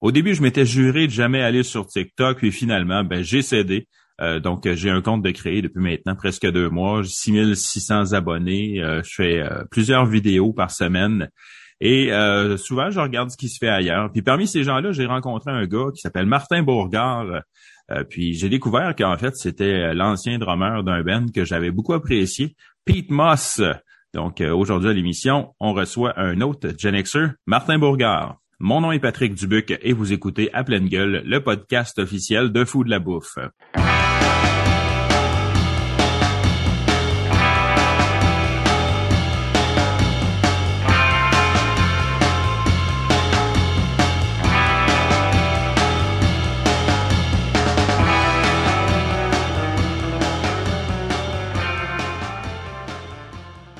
Au début, je m'étais juré de jamais aller sur TikTok, puis finalement, ben, j'ai cédé. Euh, donc, j'ai un compte de créer depuis maintenant presque deux mois. J'ai 6600 abonnés. Euh, je fais euh, plusieurs vidéos par semaine. Et souvent, je regarde ce qui se fait ailleurs. Puis parmi ces gens-là, j'ai rencontré un gars qui s'appelle Martin Bourgard. puis j'ai découvert qu'en fait, c'était l'ancien drummer d'un band que j'avais beaucoup apprécié, Pete Moss. Donc aujourd'hui à l'émission, on reçoit un autre Gen Xer, Martin Bourgard. Mon nom est Patrick Dubuc et vous écoutez à pleine gueule le podcast officiel de Fou de la bouffe.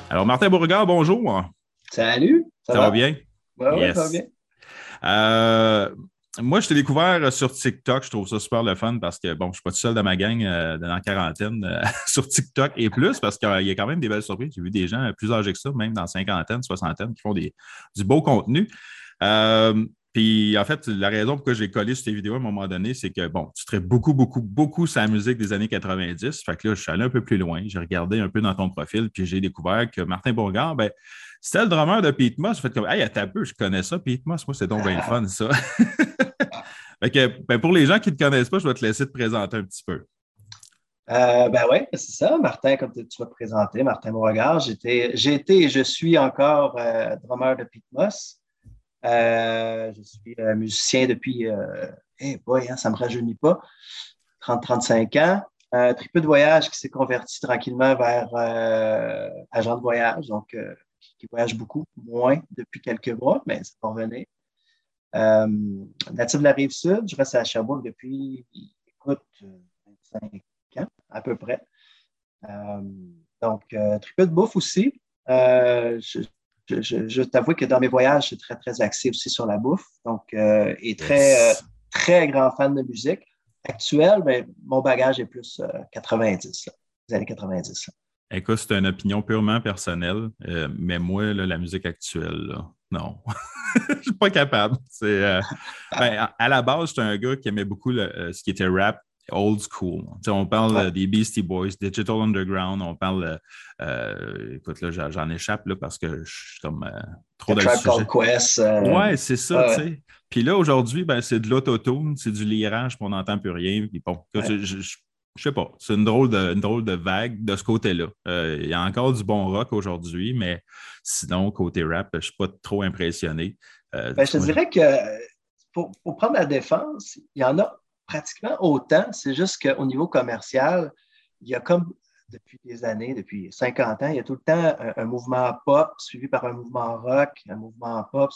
Alors, Martin Bourgard, bonjour. Salut. Ça, va? bien? Oui, ça va bien. Euh, moi, je t'ai découvert sur TikTok. Je trouve ça super le fun parce que, bon, je ne suis pas tout seul dans ma gang euh, dans la quarantaine euh, sur TikTok et plus parce qu'il y a quand même des belles surprises. J'ai vu des gens plus âgés que ça, même dans cinquantaine, soixantaine, qui font des, du beau contenu. puis, en fait, la raison pour laquelle j'ai collé sur tes vidéos à un moment donné, c'est que, bon, tu traites beaucoup, beaucoup, beaucoup la musique des années 90. Fait que là, je suis allé un peu plus loin. J'ai regardé un peu dans ton profil, puis j'ai découvert que Martin Bourgard, ben, c'était le drummer de Pete Moss. Fait comme, hey, à peu, je connais ça, Pete Moss. Moi, c'est donc bien fun, ça. fait ben, pour les gens qui ne te connaissent pas, je vais te laisser te présenter un petit peu. Euh, ben oui, c'est ça. Martin, comme tu vas te présenter, Martin Beauregard. J'ai été et je suis encore euh, drummer de Pete Moss. Euh, je suis musicien depuis, eh boy, hein, ça ne me rajeunit pas, 30-35 ans. Un peu de voyage qui s'est converti tranquillement vers agent de voyage. Donc, qui voyage beaucoup, moins depuis quelques mois, mais ça va revenir. Euh, natif de la rive sud, je reste à Sherbrooke depuis, écoute, 25 ans à peu près. Euh, donc, euh, très peu de bouffe aussi. Euh, je, je, t'avoue que dans mes voyages, je suis très, très axé aussi sur la bouffe. Donc, et très, très grand fan de musique. Actuelle, ben, mon bagage est plus 90, les années 90. Écoute, c'est une opinion purement personnelle, euh, mais moi, la musique actuelle, non. je ne suis pas capable. Euh, ben, à, la base, j'étais un gars qui aimait beaucoup euh, ce qui était rap old school. on parle des Beastie Boys, Digital Underground, on parle. écoute, là, j'en échappe là, parce que je suis comme trop dans le. Quest, ouais, c'est ça, tu sais. Puis là, aujourd'hui, ben, c'est de l'autotune, c'est du lirage, puis on n'entend plus rien. Puis bon, je, je sais pas, c'est une drôle de, drôle de vague de ce côté-là. Euh, il y a encore du bon rock aujourd'hui, mais sinon, côté rap, je ne suis pas trop impressionné. Euh, ben, je te dirais que pour, prendre la défense, il y en a pratiquement autant. C'est juste qu'au niveau commercial, il y a comme depuis des années, depuis 50 ans, il y a tout le temps un, mouvement pop suivi par un mouvement rock, un mouvement pop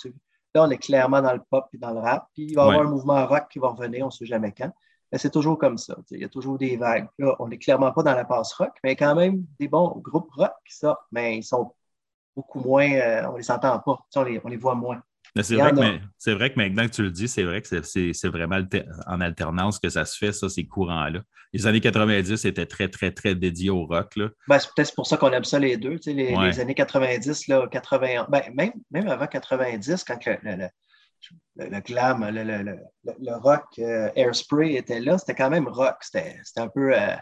Là, on est clairement dans le pop et dans le rap. Puis il va y avoir un mouvement rock qui va revenir, on ne sait jamais quand c'est toujours comme ça. Il y a toujours des vagues. Là, on n'est clairement pas dans la passe rock, mais quand même des bons groupes rock qui sortent, mais ils sont beaucoup moins, euh, on les entend pas, on les, on les voit moins. C'est vrai, que, vrai, que maintenant que tu le dis, c'est vrai que c'est vraiment en alternance que ça se fait, ça, ces courants-là. Les années 90 étaient très, très, très dédiés au rock. Ben, c'est peut-être pour ça qu'on aime ça les deux. Les, les, années 90, là, 81, ben, même, même avant 90, quand le, le, glam, le, rock euh, Airspray était là, c'était quand même rock. C'était un peu euh,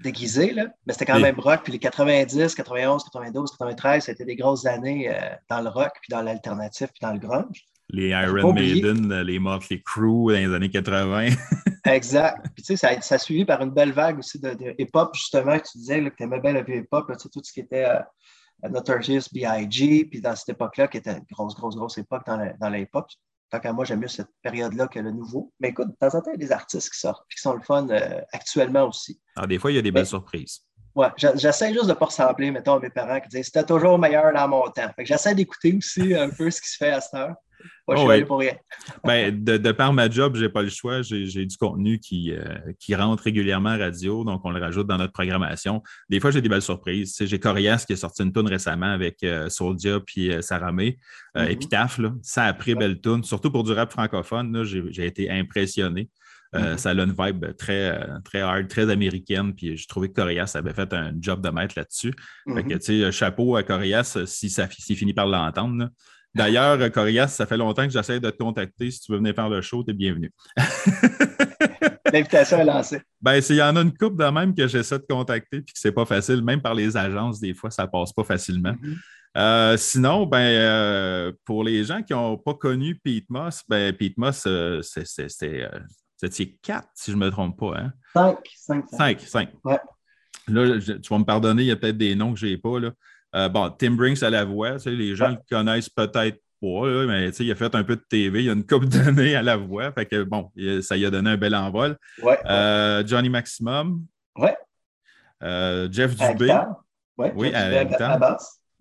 déguisé, là, mais c'était quand même rock. Puis les 90, 91, 92, 93, c'était des grosses années euh, dans le rock, puis dans l'alternatif, puis dans le grunge. Les Iron Maiden, les Motley Crue dans les années 80. exact. Puis tu sais, ça, ça, a suivi par une belle vague aussi de, hip-hop, justement, tu disais que tu aimais bien le hip-hop, tout ce qui était Notorious B.I.G., puis dans cette époque-là, qui était une grosse, grosse, grosse époque dans, l'époque. Tant qu'à moi, j'aime mieux cette période-là que le nouveau. Mais écoute, de temps en temps, il y a des artistes qui sortent, qui sont le fun euh, actuellement aussi. Alors, des fois, il y a des belles surprises. Ouais, j'essaie juste de ne pas ressembler, mettons, à mes parents qui disent c'était toujours meilleur dans mon temps. j'essaie d'écouter aussi un peu ce qui se fait à cette heure. Moi, je suis oh pour rien. ben, de, par ma job, je n'ai pas le choix. J'ai du contenu qui, euh, qui rentre régulièrement à radio, donc on le rajoute dans notre programmation. Des fois, j'ai des belles surprises. J'ai Corias qui a sorti une tune récemment avec euh, Soldia puis euh, Saramé, mm-hmm. Epitaph. Ça a pris belle tune, surtout pour du rap francophone. J'ai été impressionné. Mm-hmm. Ça a une vibe très, très hard, très américaine. Puis je trouvais que Corias avait fait un job de maître là-dessus. Mm-hmm. chapeau à Corias si ça finit par l'entendre. D'ailleurs, Corias, ça fait longtemps que j'essaie de te contacter. Si tu veux venir faire le show, tu es bienvenu. L'invitation est lancée. Ben, il y en a une couple de même que j'essaie de contacter puis que c'est pas facile. Même par les agences, des fois, ça passe pas facilement. Mm-hmm. Euh, sinon, ben, euh, pour les gens qui n'ont pas connu Pete Moss, ben, Pete Moss, euh, c'est quatre, si je ne me trompe pas. Hein? Cinq. Cinq. Cinq, cinq. Ouais. Là, tu vas me pardonner, il y a peut-être des noms que je n'ai pas. Là. Bon, Tim Brinks à la voix, les gens le connaissent peut-être pas, mais il a fait un peu de TV, il y a une couple d'années à la voix. Fait que bon, ça lui a donné un bel envol. Ouais, Johnny Maximum. Ouais. Jeff Dubé. Ouais, oui, Jeff à, Dubé à, à,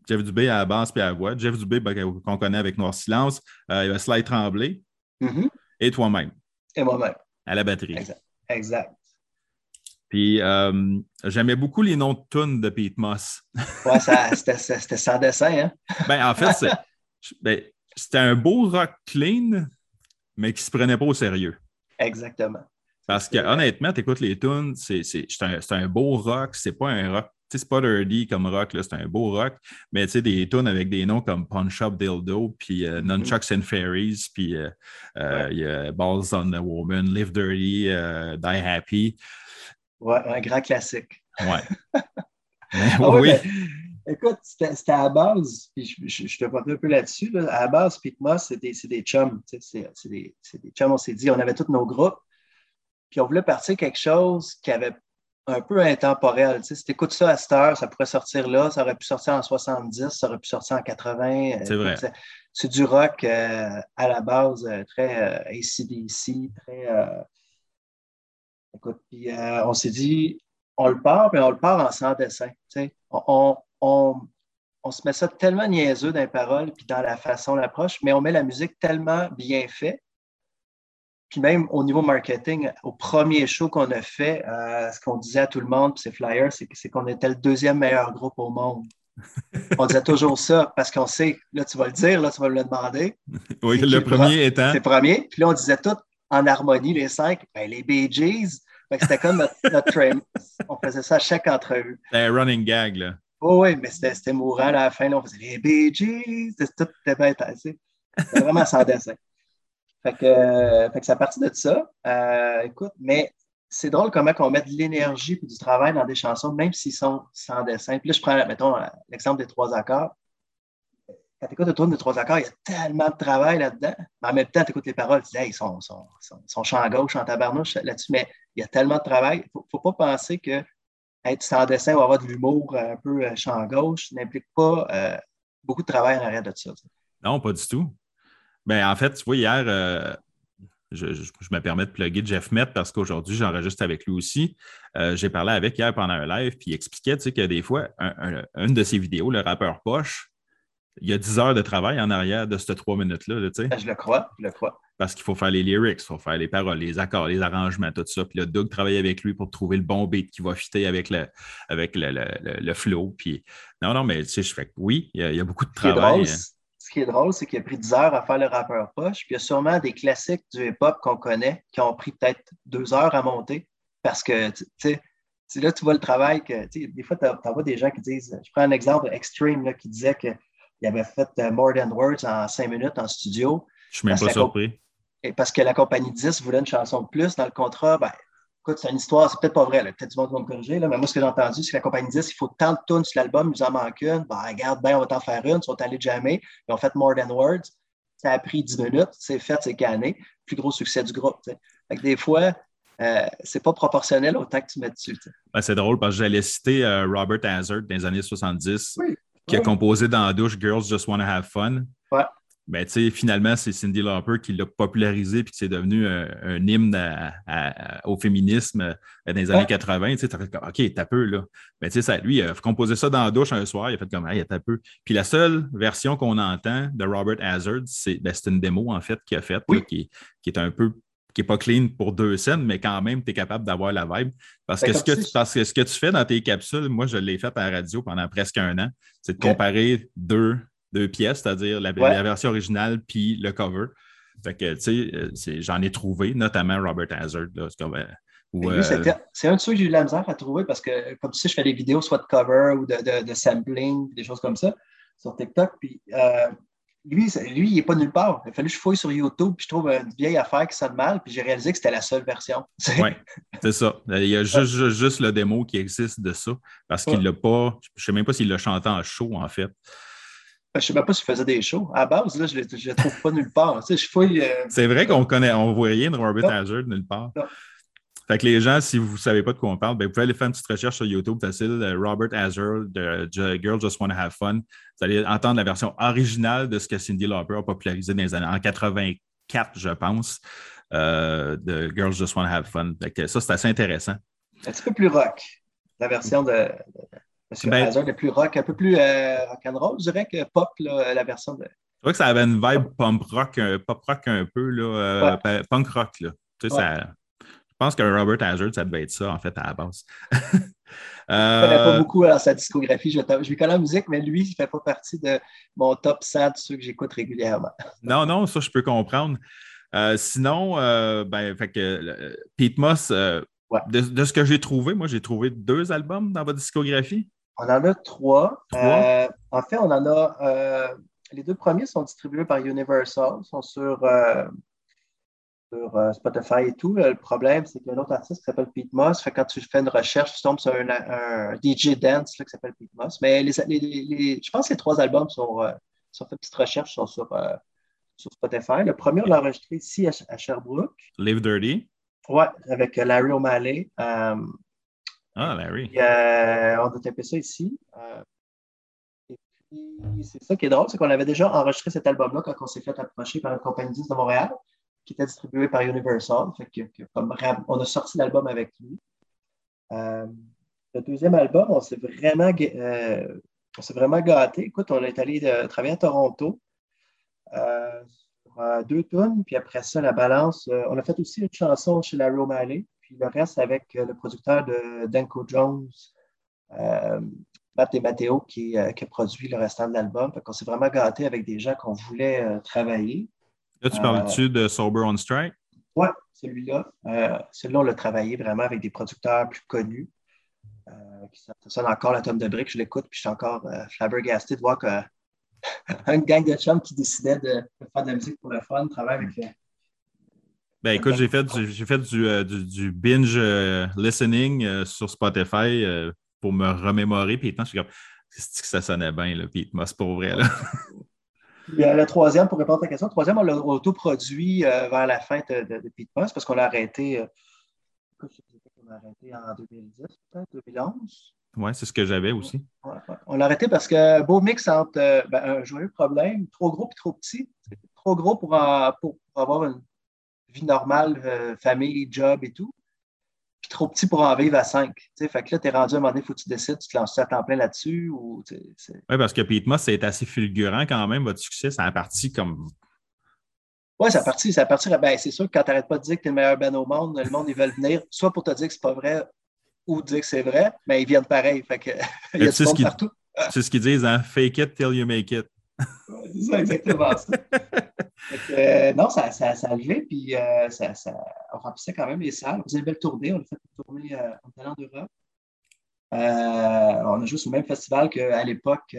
Jeff Dubé à la base puis à la voix. Jeff Dubé, ben, qu'on connaît avec Noir Silence. Euh, il y a Sly Tremblay. Mm-hmm. Et toi-même. Et moi-même. À la batterie. Exact. exact. Puis euh, j'aimais beaucoup les noms de tunes de Pete Moss. ouais, c'était sans dessin, hein? ben, en fait, ben, c'était un beau rock clean, mais qui ne se prenait pas au sérieux. Exactement. Parce que honnêtement, tu écoutes les tunes, c'est un, un, beau rock, c'est pas un rock c'est pas dirty comme rock, c'est un beau rock, mais tu sais, des tunes avec des noms comme Punch Up Dildo, puis euh, mm-hmm. Nunchucks and Fairies, puis euh, euh, Balls on the Woman, Live Dirty, Die Happy. Ouais, un grand classique. Ouais. Ah oui. écoute, c'était à la base, puis je, je, te parle un peu là-dessus. À la base, Pete Moss, c'est des, des, chums. C'est des, des chums, on s'est dit, on avait tous nos groupes, puis on voulait partir quelque chose qui avait un peu intemporel. Si tu écoutes ça à cette heure, ça pourrait sortir là, ça aurait pu sortir en 70, ça aurait pu sortir en 80. Euh, c'est vrai. C'est du rock euh, à la base, euh, très ACDC, très. Écoute, puis on s'est dit, on le part, mais on le part en sans dessin. On, on, on, se met ça tellement niaiseux dans les paroles puis dans la façon l'approche, mais on met la musique tellement bien faite puis même au niveau marketing, au premier show qu'on a fait, euh, ce qu'on disait à tout le monde, puis c'est Flyers, c'est qu'on était le deuxième meilleur groupe au monde. On disait toujours ça parce qu'on sait, là tu vas le dire, là tu vas le demander. Oui, le premier étant. C'est le premier. Puis là, on disait tout en harmonie, les cinq, ben, les Bee Gees. C'était comme notre, notre On faisait ça à chaque entrevue. C'était un running gag, là. Oh, oui, mais c'était mourant à la fin. Là, on faisait les Bee Gees. Tout était bien C'était vraiment sans dessin. Fait que, euh, fait que c'est à partir de ça. Euh, écoute, mais c'est drôle comment on met de l'énergie et du travail dans des chansons, même s'ils sont sans dessin. Puis là, je prends, mettons, l'exemple des trois accords. Quand tu écoutes le tour des trois accords, il y a tellement de travail là-dedans. Mais en même temps, tu écoutes les paroles, tu dis, ils sont, sont, sont, chant gauche, en tabarnouche là-dessus. Mais il y a tellement de travail. Il ne faut, pas penser que être sans dessin ou avoir de l'humour un peu euh, chant gauche n'implique pas beaucoup de travail en arrière de ça. Non, pas du tout. Ben, en fait, tu vois, hier, euh, je, me permets de plugger Jeff Met parce qu'aujourd'hui, j'enregistre avec lui aussi. Euh, j'ai parlé avec hier pendant un live, puis il expliquait tu sais, que des fois, une de ses vidéos, le rappeur Poche, il y a 10 heures de travail en arrière de ces trois minutes-là. Tu sais. Ben, je le crois, je le crois. Parce qu'il faut faire les lyrics, il faut faire les paroles, les accords, les arrangements, tout ça. Puis là, Doug travaille avec lui pour trouver le bon beat qui va fitter avec le, avec le, le, flow. Puis non, non, mais tu sais, je fais oui, il y, a, beaucoup de travail ce qui est drôle, c'est qu'il a pris 10 heures à faire le rappeur poche, puis il y a sûrement des classiques du hip-hop qu'on connaît qui ont pris peut-être deux heures à monter parce que, tu sais, là, tu vois le travail que, des fois, tu vois des gens qui disent, je prends un exemple Extreme là, qui disait qu'il avait fait euh, More Than Words en cinq minutes en studio. Je suis même pas surpris. Et parce que la compagnie 10 voulait une chanson de plus dans le contrat, ben, écoute, c'est une histoire, c'est peut-être pas vrai, peut-être du monde va me corriger, là, mais moi, ce que j'ai entendu, c'est que la compagnie dit il faut tant de tunes sur l'album, il nous en manque une. Ben, regarde, ben, on va t'en faire une. Ils sont allés jamais. Ils ont fait More Than Words. Ça a pris 10 minutes. C'est fait, c'est canné. Plus gros succès du groupe. des fois, euh, c'est pas proportionnel au temps que tu mets dessus. Ben, c'est drôle parce que j'allais citer euh, Robert Hazard dans les années 70, qui a composé dans la douche Girls Just Wanna Have Fun. Ouais ben, finalement, c'est Cindy Lauper qui l'a popularisé puis que c'est devenu un, hymne au féminisme euh, dans les années 80. Tu sais, OK, t'as peu, là. Mais tu sais, lui, il a composé ça dans la douche un soir, il a fait comme, hey, t'as peu. Puis la seule version qu'on entend de Robert Hazard, c'est ben, une démo, en fait, qu'il a faite, qui, est un peu qui n'est pas clean pour deux scènes, mais quand même, tu es capable d'avoir la vibe. Parce ben, que, ce que, tu, parce que ce que tu fais dans tes capsules, moi, je l'ai fait à la radio pendant presque un an, c'est de comparer deux deux pièces, c'est-à-dire la, version originale puis le cover. Fait que, tu sais, euh, j'en ai trouvé, notamment Robert Hazard. Euh, euh, c'est un de ceux que j'ai eu de la misère à trouver parce que, comme tu sais, je fais des vidéos soit de cover ou de, de, sampling, des choses comme ça sur TikTok. Puis lui, lui, il n'est pas nulle part. Il a fallu que je fouille sur YouTube, puis je trouve une vieille affaire qui sonne mal, puis j'ai réalisé que c'était la seule version. Oui, c'est ça. Il y a juste, juste, le démo qui existe de ça, parce qu'il ne l'a pas. Je ne sais même pas s'il l'a chanté en show, en fait. Je ne sais même pas s'il faisait des shows. À base, là, je ne le trouve pas nulle part. Tu sais, je fouille. Euh, c'est vrai qu'on connaît, on ne voit rien de Robert Hazard nulle part. Fait que les gens, si vous ne savez pas de quoi on parle, ben, vous pouvez aller faire une petite recherche sur YouTube facile, euh, Robert Hazard de Girls Just Wanna Have Fun. Vous allez entendre la version originale de ce que Cindy Lauper a popularisé dans les années en 84, je pense, euh, de Girls Just Wanna Have Fun. Fait que ça, c'est assez intéressant. Un petit peu plus rock, la version de, de ben, Hazard est plus rock, un peu plus euh, rock'n'roll, je dirais que pop, la version de. C'est vrai que ça avait une vibe pop rock, pop rock un peu, là, punk rock. Là. Tu sais, ça, je pense que Robert Hazard, ça devait être ça, en fait, à la base. je ne connais pas euh, beaucoup dans sa discographie. Je, je lui connais la musique, mais lui, il ne fait pas partie de mon top 100 de ceux que j'écoute régulièrement. non, non, ça, je peux comprendre. Euh, sinon, euh, ben, fait que, Pete Moss, de, ce que j'ai trouvé, moi, j'ai trouvé deux albums dans votre discographie. On en a trois. trois? en fait, on en a. les deux premiers sont distribués par Universal, sont sur sur euh, Spotify et tout. le problème, c'est qu'il y a un autre artiste qui s'appelle Pete Moss. Fait quand tu fais une recherche, tu tombes sur un, DJ dance qui s'appelle Pete Moss. Mais les, je pense que les trois albums sont, euh, sont fait petite recherche, sont sur, euh, sur Spotify. Le premier, on l'a enregistré ici à, Sherbrooke. Live Dirty. Ouais, avec Larry O'Malley. ah, Larry. on a tapé ça ici. et puis, c'est ça qui est drôle, c'est qu'on avait déjà enregistré cet album-là quand on s'est fait approcher par une compagnie 10 de Montréal qui était distribué par Universal. on a sorti l'album avec lui. Euh, le deuxième album, on s'est vraiment, euh, vraiment gâté. Écoute, on est allé euh, travailler à Toronto sur deux tonnes, puis après ça, la balance. on a fait aussi une chanson chez Larry O'Malley, puis le reste avec le producteur de Danko Jones, Matt et Matteo, qui, qui, a produit le restant de l'album. On s'est vraiment gâté avec des gens qu'on voulait travailler. Là, tu parles-tu de Sober on Strike? Oui, celui-là. Euh, celui-là, on l'a travaillé vraiment avec des producteurs plus connus. Euh, ça sonne encore la tome de briques, je l'écoute, puis je suis encore euh, flabbergasté de voir qu'un gang de chums qui décidait de, faire de la musique pour le fun travaille avec. Ben écoute, j'ai fait, j'ai fait du, du, binge listening sur Spotify pour me remémorer. Puis je suis comme, c'est que ça sonnait bien, là. Puis moi, c'est pour vrai, là. le troisième, pour répondre à ta question, le troisième, on l'a autoproduit euh, vers la fin de, de, de parce qu'on l'a arrêté, euh, arrêté en 2010, peut-être, 2011. Oui, c'est ce que j'avais aussi. On l'a arrêté parce que beau mix entre euh, ben, un joyeux problème, trop gros et trop petit. Trop gros pour, pour, avoir une vie normale, famille, job et tout trop petit pour en vivre à 5. Fait que là, tu es rendu à un moment donné, il faut que tu décides, tu te lances à temps plein là-dessus. Ou, oui, parce que Pete Moss, c'est assez fulgurant quand même, votre succès. Ça a parti comme. Oui, ça a parti. Ça a parti ben, c'est sûr que quand tu n'arrêtes pas de dire que tu es le meilleur band au monde, le monde, ils veulent venir, soit pour te dire que c'est pas vrai ou dire que c'est vrai, mais ils viennent pareil. Fait que, il y a du monde partout. C'est ce qu'ils disent, hein? Fake it till you make it. C'est ça, exactement ça. Euh, non, ça, ça, ça a levé, puis euh, ça, ça, on remplissait quand même les salles. On faisait une belle tournée. On a fait une tournée euh, en talent d'Europe. on a joué sur le même festival qu'à l'époque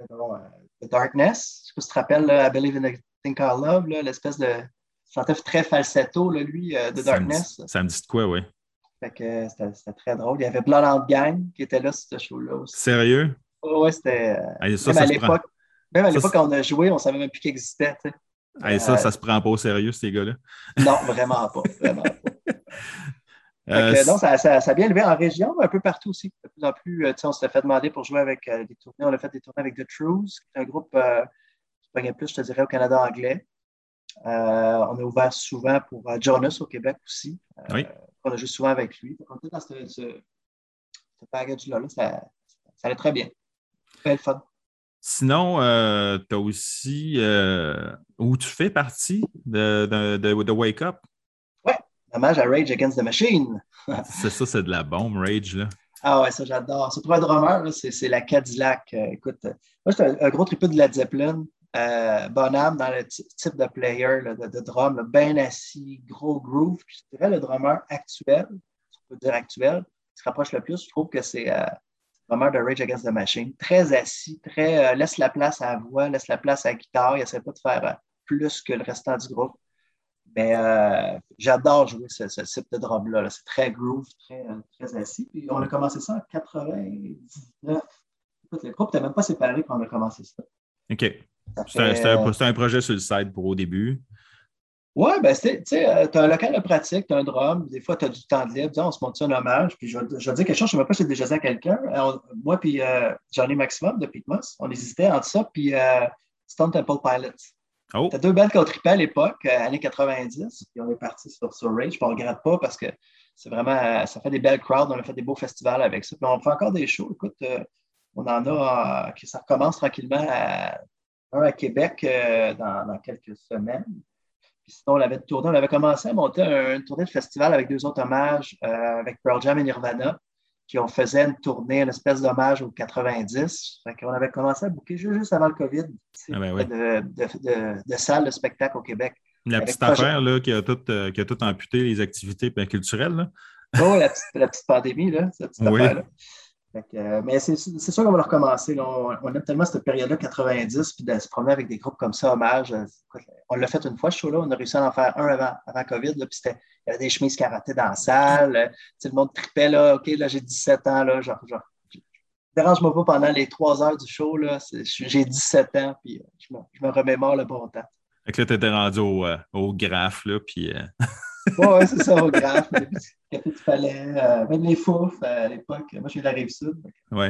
The Darkness. Je sais pas si tu te rappelles, I Believe in a Thing Called Love, l'espèce de chantait très falsetto, là, lui, The Darkness. Ça me, dit de quoi, oui. c'était très drôle. Il y avait Blood and Gang qui était là sur ce show-là aussi. Sérieux? Oui, c'était. même, à l'époque, même à l'époque, quand on a joué, on ne savait même plus qu'il existait. ça, ça se prend pas au sérieux, ces gars-là. Non, vraiment pas. Vraiment pas. Euh, non, ça, ça, ça, a bien élevé en région, mais un peu partout aussi. De plus en plus, euh, on s'était fait demander pour jouer avec euh, des tournées. On a fait des tournées avec The Trues, qui est un groupe qui pognait plus, je te dirais, au Canada anglais. on a ouvert souvent pour Jonas au Québec aussi. oui. On a joué souvent avec lui. on était dans ce, ce, ce package-là. Là, ça, ça allait très bien. Très fun. Sinon, euh, tu as aussi euh, où tu fais partie de, de, de, Wake Up? Ouais, hommage à Rage Against the Machine. c'est ça, c'est de la bombe, Rage. Là. Ah ouais, ça j'adore. C'est pour un drummer, c'est la Cadillac. Euh, écoute, moi j'étais un, gros tripeux de la Zeppelin. bonhomme dans le type de player de, drum, bien assis, gros groove. je dirais le drummer actuel, tu peux dire actuel, qui se rapproche le plus, je trouve que c'est drummer de Rage Against the Machine. Très assis, très laisse la place à la voix, laisse la place à la guitare. Il essaie pas de faire plus que le restant du groupe. Mais j'adore jouer ce, type de drum-là. C'est très groove, très, très assis. Puis on a commencé ça en 99. Écoute, le groupe n'était même pas séparé quand on a commencé ça. OK. C'était un, projet sur le site pour au début. Oui, ben, tu sais, euh, tu as un local de pratique, tu as un drum, des fois, tu as du temps de libre, on se monte un hommage, puis je, je vais dire quelque chose, je ne sais même pas si j'ai déjà dit à quelqu'un. Moi, puis euh, Johnny Maximum de Pitmos, on hésitait entre ça, puis euh, Stone Temple Pilots. Oh. Tu deux bandes qu'on tripait à l'époque, années 90, puis on est parti sur, sur Rage, puis on ne regrette pas parce que c'est vraiment, ça fait des belles crowds, on a fait des beaux festivals avec ça, puis on fait encore des shows. Écoute, on en a, ça recommence tranquillement à, un à Québec dans quelques semaines sinon, on avait tourné, on avait commencé à monter une tournée de festival avec deux autres hommages, euh, avec Pearl Jam et Nirvana, qui ont fait une tournée, une espèce d'hommage aux 90. On avait commencé à booker juste avant le COVID ah ben de, de, salles de spectacle au Québec. La petite affaire là, qui, a tout, euh, qui a tout amputé les activités culturelles. Là. Oh, la petite, la petite pandémie, là, cette petite affaire-là. Euh, mais c'est sûr qu'on va recommencer. On, aime tellement cette période-là, 90, puis de se promener avec des groupes comme ça, hommage. Euh, on l'a fait une fois, ce show-là. On a réussi à en faire un avant, avant COVID. Là, puis il y avait des chemises karaté dans la salle. Euh, le monde tripait. Là, OK, là, j'ai 17 ans. Là, genre, dérange-moi pas pendant les trois heures du show. J'ai 17 ans, puis je me, je me remémore le bon temps. Fait là, tu étais rendu au, au graphe, puis. oui, c'est ça, au graphe. Café du Palais, euh, même les fouf euh, à l'époque. Moi, j'ai la rive sud. Oui.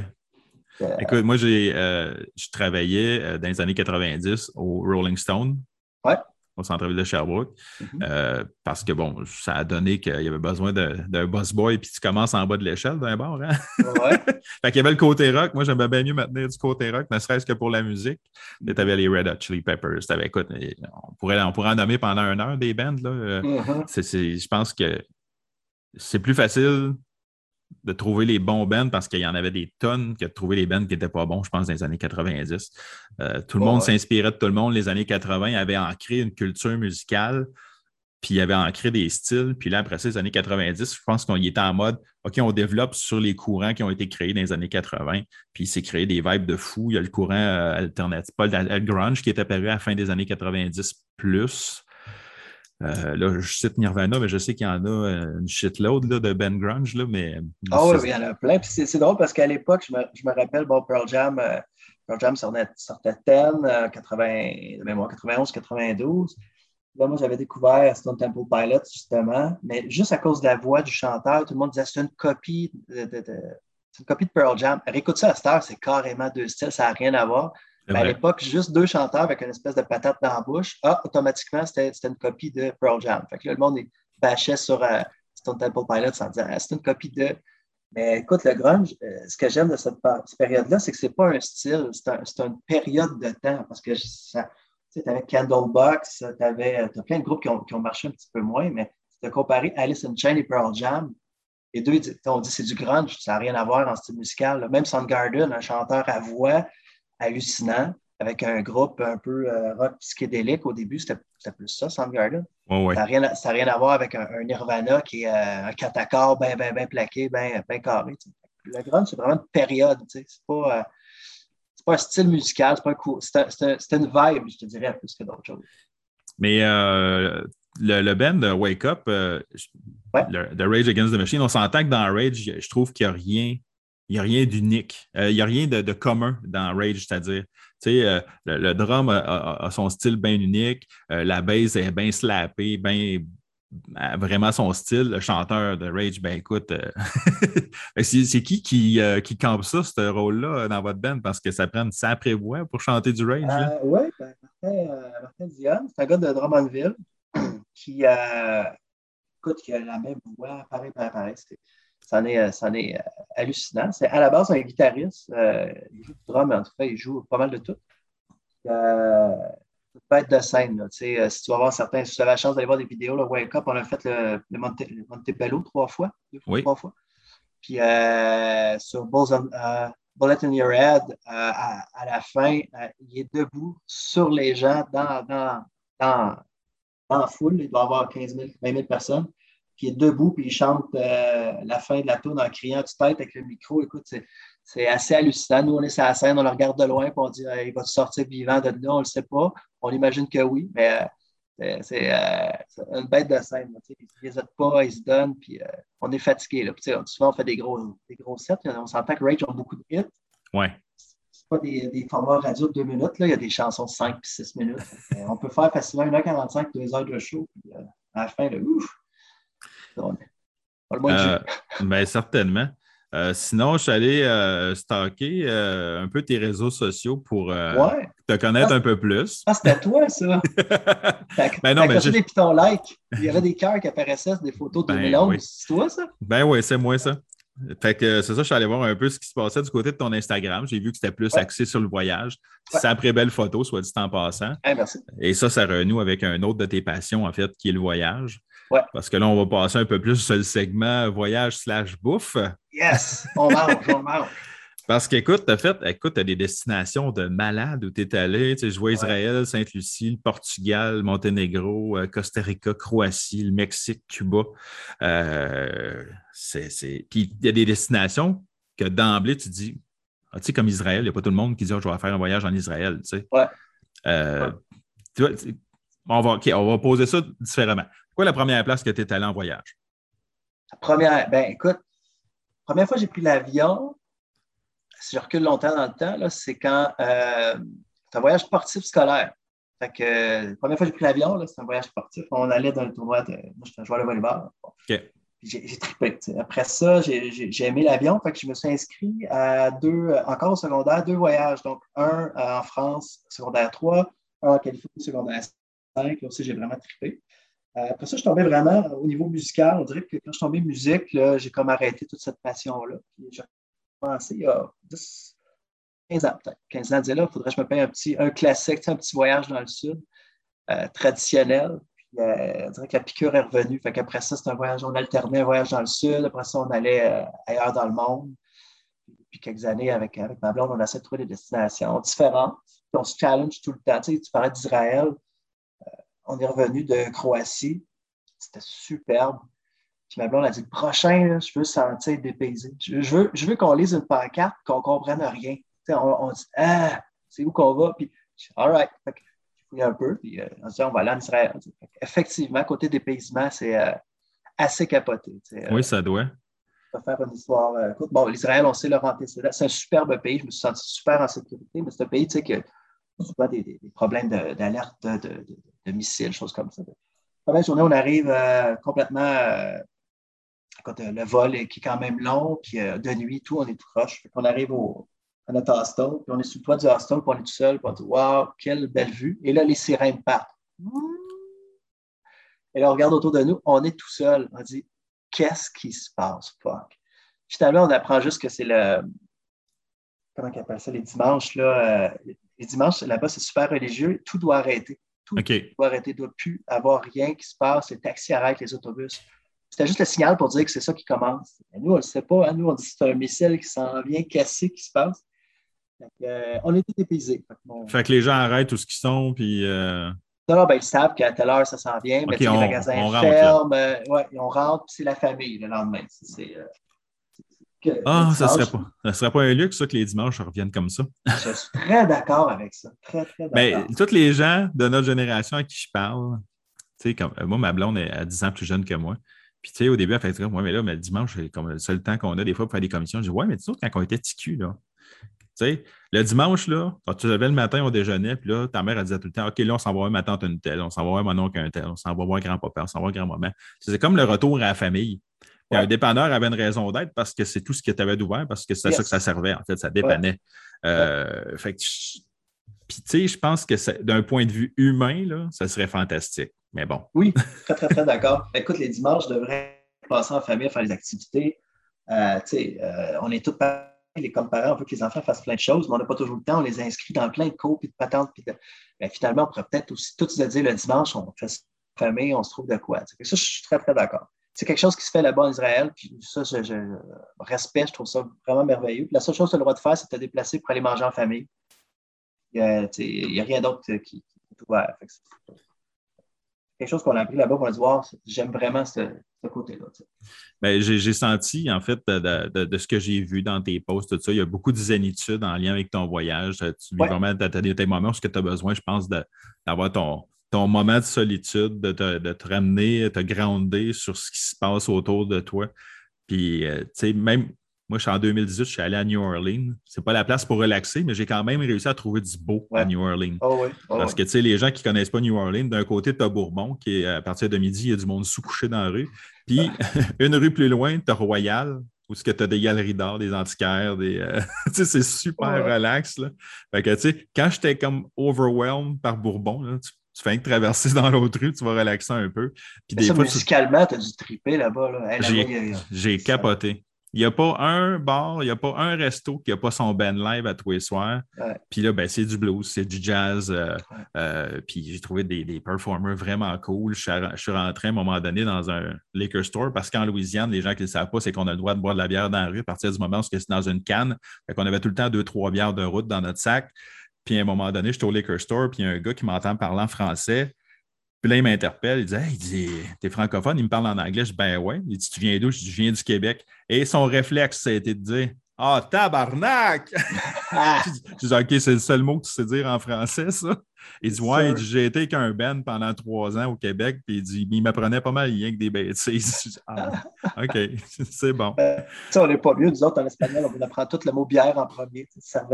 Euh, Écoute, moi, j'ai, je travaillais dans les années 90 au Rolling Stone. Ouais au centre-ville de Sherbrooke. Mm-hmm. Euh, parce que, bon, ça a donné qu'il y avait besoin d'un boss boy, puis tu commences en bas de l'échelle d'un bord. Hein? Ouais. fait qu'il y avait le côté rock. Moi, j'aimais bien mieux maintenir du côté rock, ne serait-ce que pour la musique. Tu avais les Red Hot Chili Peppers. Avais, écoute, on pourrait, on pourrait en nommer pendant une heure des bands. Là. Euh, mm-hmm. je pense que c'est plus facile de trouver les bons bands parce qu'il y en avait des tonnes que de trouver les bands qui n'étaient pas bons, je pense, dans les années 90. Euh, tout le monde s'inspirait de tout le monde. Les années 80 avaient ancré une culture musicale, puis il avait ancré des styles. Puis là, après ça, les années 90, je pense qu'on y était en mode OK, on développe sur les courants qui ont été créés dans les années 80, puis il s'est créé des vibes de fou. Il y a le courant euh, alternatif, pas le grunge qui est apparu à la fin des années 90 plus. Euh, là, je cite Nirvana, mais je sais qu'il y en a euh, une shitload là, de Ben Grunge, là, mais... Ah oui, il y en a plein. Puis c'est drôle parce qu'à l'époque, je me, je me, rappelle, bon, Pearl Jam, euh, Pearl Jam sortait, sortait 10, 80, mémoire, 91, 92. Là, moi, j'avais découvert Stone Temple Pilots, justement, mais juste à cause de la voix du chanteur, tout le monde disait c'est une copie de, de, de une copie de Pearl Jam. Réécoute ça à cette heure, c'est carrément deux styles, ça n'a rien à voir à l'époque, juste deux chanteurs avec une espèce de patate dans la bouche, ah, automatiquement, c'était une copie de Pearl Jam. Fait que là, le monde bâchait sur euh, Stone Temple Pilots en disant ah, c'est une copie de. Mais écoute, le grunge, euh, ce que j'aime de cette, période-là, c'est que c'est pas un style, c'est une période de temps. Parce que tu avais Candlebox, tu avais as plein de groupes qui ont, qui ont, marché un petit peu moins, mais tu as comparé Alice in Chains et Pearl Jam. Les deux, on dit c'est du grunge, ça n'a rien à voir en style musical. Même Soundgarden, un chanteur à voix, hallucinant avec un groupe un peu euh, rock psychédélique. Au début, c'était plus ça, Soundgarden. Ça n'a rien, rien, à voir avec un, Nirvana qui est euh, un catacor bien, bien, bien plaqué, bien, bien carré. Le grunge, c'est vraiment une période. C'est pas, euh, pas un style musical, c'est pas une vibe, je te dirais, plus que d'autres choses. Mais le, le, band Wake Up, le, Rage Against the Machine, on s'entend que dans Rage, je trouve qu'il n'y a rien il n'y a rien d'unique. Euh, il n'y a rien de, commun dans Rage, c'est-à-dire, tu sais, euh, le, drum a, son style bien unique, euh, la bass est bien slappée, bien vraiment son style. Le chanteur de Rage, ben écoute, c'est qui qui, qui campe ça, ce rôle-là, dans votre band? Parce que ça prend une sacrée voix pour chanter du Rage. oui, ben, Martin, Dion, c'est un gars de Drummondville qui, écoute, qui a la même voix, pareil, pareil, pareil c'en est, euh, est euh, hallucinant. C'est à la base un guitariste. Euh, il joue du drum, mais en tout cas, il joue pas mal de tout. Euh, être de scène. si tu vas voir certains, si tu as la chance d'aller voir des vidéos, le Wake Up, on a fait le, Monte, Montebello trois fois, deux oui. trois fois. Puis sur Bullet in Your Head, à, la fin, il est debout sur les gens dans, dans, dans, dans la foule. Il doit y avoir 15 000, 20 000 personnes qui est debout, puis il chante euh, la fin de la tourne en criant tu tête avec le micro. Écoute, c'est assez hallucinant. Nous, on est sur la scène, on le regarde de loin, puis on dit il va sortir vivant de là, on ne le sait pas. On imagine que oui, mais c'est une bête de scène. il ne les pas, il se donne, puis on est fatigué. Là. souvent, on fait des gros, des gros sets. On s'entend que Rage ont beaucoup de hits. Ouais pas des, des, formats radio de deux minutes. Là. Il y a des chansons de 5 puis 6 minutes. Euh, on peut faire facilement 1h45, 2 heures de show. Puis, euh, à la fin, là, ouf! Euh, ben, certainement. Euh, sinon, je suis allé euh, stalker un peu tes réseaux sociaux pour te connaître ah, un peu plus. Ah, c'était toi, ça! ben non, des pitons like. Il y avait des cœurs qui apparaissaient, des photos de ben, 2011. C'est toi, ça? Ben oui, c'est moi, ça. Fait que c'est ça, je suis allé voir un peu ce qui se passait du côté de ton Instagram. J'ai vu que c'était plus axé sur le voyage. C'est un très belle photo, soit dit en passant. merci. Et ça, ça renoue avec un autre de tes passions, en fait, qui est le voyage. Parce que là, on va passer un peu plus sur le segment voyage slash bouffe. Yes, on mange, on mange. Parce qu'écoute, tu as fait, écoute, tu as des destinations de malades où tu es allé. Tu sais, je vois Israël, Sainte-Lucie, le Portugal, Monténégro, euh, Costa Rica, Croatie, le Mexique, Cuba. Euh, c'est, Puis il y a des destinations que d'emblée, tu dis, ah, tu sais, comme Israël, il n'y a pas tout le monde qui dit, oh, je vais faire un voyage en Israël. Tu sais. ouais. Euh, tu vois, on, va, on va poser ça différemment. Quoi la première place que tu es allé en voyage? La première, ben écoute, la première fois que j'ai pris l'avion, si je recule longtemps dans le temps, c'est quand euh, c'est un voyage sportif scolaire. Fait que, la première fois que j'ai pris l'avion, c'est un voyage sportif. On allait dans le tournoi de. Moi, j'étais un joueur de volleyball. J'ai trippé. Après ça, j'ai aimé l'avion. Fait que je me suis inscrit à deux, encore au secondaire, deux voyages. Donc, un euh, en France, secondaire 3, un en Californie, secondaire 5. Là aussi, j'ai vraiment trippé. Euh, après ça, je tombais vraiment au niveau musical. On dirait que quand je tombais musique, j'ai comme arrêté toute cette passion-là commencé il y a 10, 15 ans peut-être. 15 ans, là, il faudrait que je me paye un petit un classique, un petit voyage dans le sud, euh, traditionnel. Puis, euh, on dirait que la piqûre est revenue. Fait qu'après ça, c'est un voyage, on alternait un voyage dans le sud. Après ça, on allait ailleurs dans le monde. Puis quelques années, avec, avec ma blonde, on a essayé de trouver des destinations différentes. on se challenge tout le temps. Tu, sais, tu parlais d'Israël. On est revenu de Croatie. C'était superbe. Puis ma blonde a dit le prochain, je veux sentir dépaysé. Je, veux, je veux qu'on lise une pancarte, qu'on ne comprenne rien. On, on, dit Ah, c'est où qu'on va? Puis, all right. Fait que, je un peu, puis euh, on se dit on va aller en Israël. Effectivement, côté dépaysement, c'est euh, assez capoté. Euh, oui, ça doit. Faire une histoire. bon, l'Israël, on sait leur antécédent. C'est un superbe pays. Je me suis senti super en sécurité, mais c'est un pays, tu sais, que souvent des, des, des problèmes d'alerte de, de, de, de, missiles, choses comme ça. La première journée, on arrive complètement le vol qui est quand même long, puis euh, de nuit, tout, on est tout proche. on arrive au, à notre hostel, puis on est sous le toit du hostel, puis on est tout seul, puis on dit Waouh, quelle belle vue. Et là, les sirènes partent. Et là, on regarde autour de nous, on est tout seul. On dit Qu'est-ce qui se passe? Fuck? Finalement, on apprend juste que c'est le. Comment on appelle ça? Les dimanches, là. Euh, les dimanches, là-bas, c'est super religieux. Tout doit arrêter. Tout doit arrêter. Doit plus avoir rien qui se passe. Les taxis arrêtent, les autobus. C'était juste le signal pour dire que c'est ça qui commence. nous, on ne le sait pas. Hein. Nous, on dit que c'est un missile qui s'en vient cassé qui se passe. Euh, on tout épuisé. Fait, que les gens arrêtent tout ce qu'ils sont, puis. Euh... Non, ben, ils savent qu'à telle heure, ça s'en vient, mais les magasins ferment. Euh, ouais, on rentre, puis c'est la famille le lendemain. Euh, ah, ça ne serait, pas, ça serait pas un luxe, ça, que les dimanches reviennent comme ça. Je suis très d'accord avec ça. Très, très ben, d'accord. Mais tous les gens de notre génération à qui je parle, tu sais, comme moi, ma blonde est à 10 ans plus jeune que moi. Puis, tu sais, au début, elle fait dire, ouais, mais là, mais le dimanche, c'est comme le seul temps qu'on a des fois pour faire des commissions. Je dis, ouais, mais tu sais, quand on était TQ, là, tu sais, le dimanche, là, quand tu te levais le matin, on déjeunait, puis là, ta mère, elle disait tout le temps, OK, là, on s'en va voir ma tante une telle, on s'en va voir mon oncle un tel, on s'en va voir grand-papa, on s'en va voir grand-maman. C'est comme le retour à la famille. Un dépanneur avait une raison d'être parce que c'est tout ce qui était ouvert, parce que c'est ça que ça servait, en fait, ça dépannait. Euh, fait que, puis, tu sais, je pense que d'un point de vue humain, là, ça serait fantastique. Mais bon. Oui, très, très, très d'accord. Écoute, les dimanches, je devrais passer en famille à faire des activités. Euh, euh, on est tous pareils, comme parents, on veut que les enfants fassent plein de choses, mais on n'a pas toujours le temps. On les inscrit dans plein de cours et de patentes. Puis ben, finalement, on pourrait peut-être aussi tous se dire le dimanche, on fait famille, on se trouve de quoi. Ça, je suis très, très d'accord. C'est quelque chose qui se fait là-bas en Israël, puis ça, je, je, respecte, je trouve ça vraiment merveilleux. Puis la seule chose que tu as le droit de faire, c'est de te déplacer pour aller manger en famille. Il n'y a, rien d'autre qui, qui, est ouvert. quelque chose qu'on a appris là-bas pour se voir, j'aime vraiment ce, côté-là. Ben, j'ai senti, en fait, de, ce que j'ai vu dans tes posts, tout ça, il y a beaucoup de zénitude en lien avec ton voyage. Tu ouais. vraiment as tes moments où tu as besoin, je pense, d'avoir ton, ton moment de solitude, de te, de te ramener, te grounder sur ce qui se passe autour de toi. Puis, euh, tu sais, même moi, je suis en 2018, je suis allé à New Orleans. C'est pas la place pour relaxer, mais j'ai quand même réussi à trouver du beau à New Orleans. Oh oh Parce que, tu sais, les gens qui connaissent pas New Orleans, d'un côté, tu as Bourbon, qui est à partir de midi, il y a du monde sous-couché dans la rue. Puis, une rue plus loin, tu as Royal, où tu as des galeries d'art, des antiquaires, des. Euh, tu sais, c'est super relax. Là. Fait que, tu sais, quand j'étais comme overwhelmed par Bourbon, là, tu tu fais que traverser dans l'autre rue, tu vas relaxer un peu. Puis des ça, fois, musicalement, tu as dû triper là-bas. Là. J'ai capoté. Il n'y a pas un bar, il n'y a pas un resto qui n'a pas son band live à tous les soirs. Puis là, ben, c'est du blues, c'est du jazz. Euh, euh, puis j'ai trouvé des, des, performers vraiment cool. Je suis, rentré à un moment donné dans un liquor store parce qu'en Louisiane, les gens qui ne le savent pas, c'est qu'on a le droit de boire de la bière dans la rue à partir du moment où c'est dans une canne. Fait qu'on avait tout le temps deux, trois bières de route dans notre sac. Puis à un moment donné, je suis au liquor store, puis il y a un gars qui m'entend parler en français. Puis là, il m'interpelle, il dit Hey, il dit, t'es francophone, il me parle en anglais. Je dis Ben ouais. Il dit Tu viens d'où? Je dis Je viens du Québec. Et son réflexe, ça a été de dire Ah, tabarnak! je dis OK, c'est le seul mot que tu sais dire en français, ça. Il dit Ouais, j'ai été avec un Ben pendant trois ans au Québec, puis il dit Il m'apprenait pas mal rien que des bêtises. ah, OK, c'est bon. Ben, ça, on n'est pas mieux, nous autres, en espagnol, on apprend tout le mot bière en premier. Ça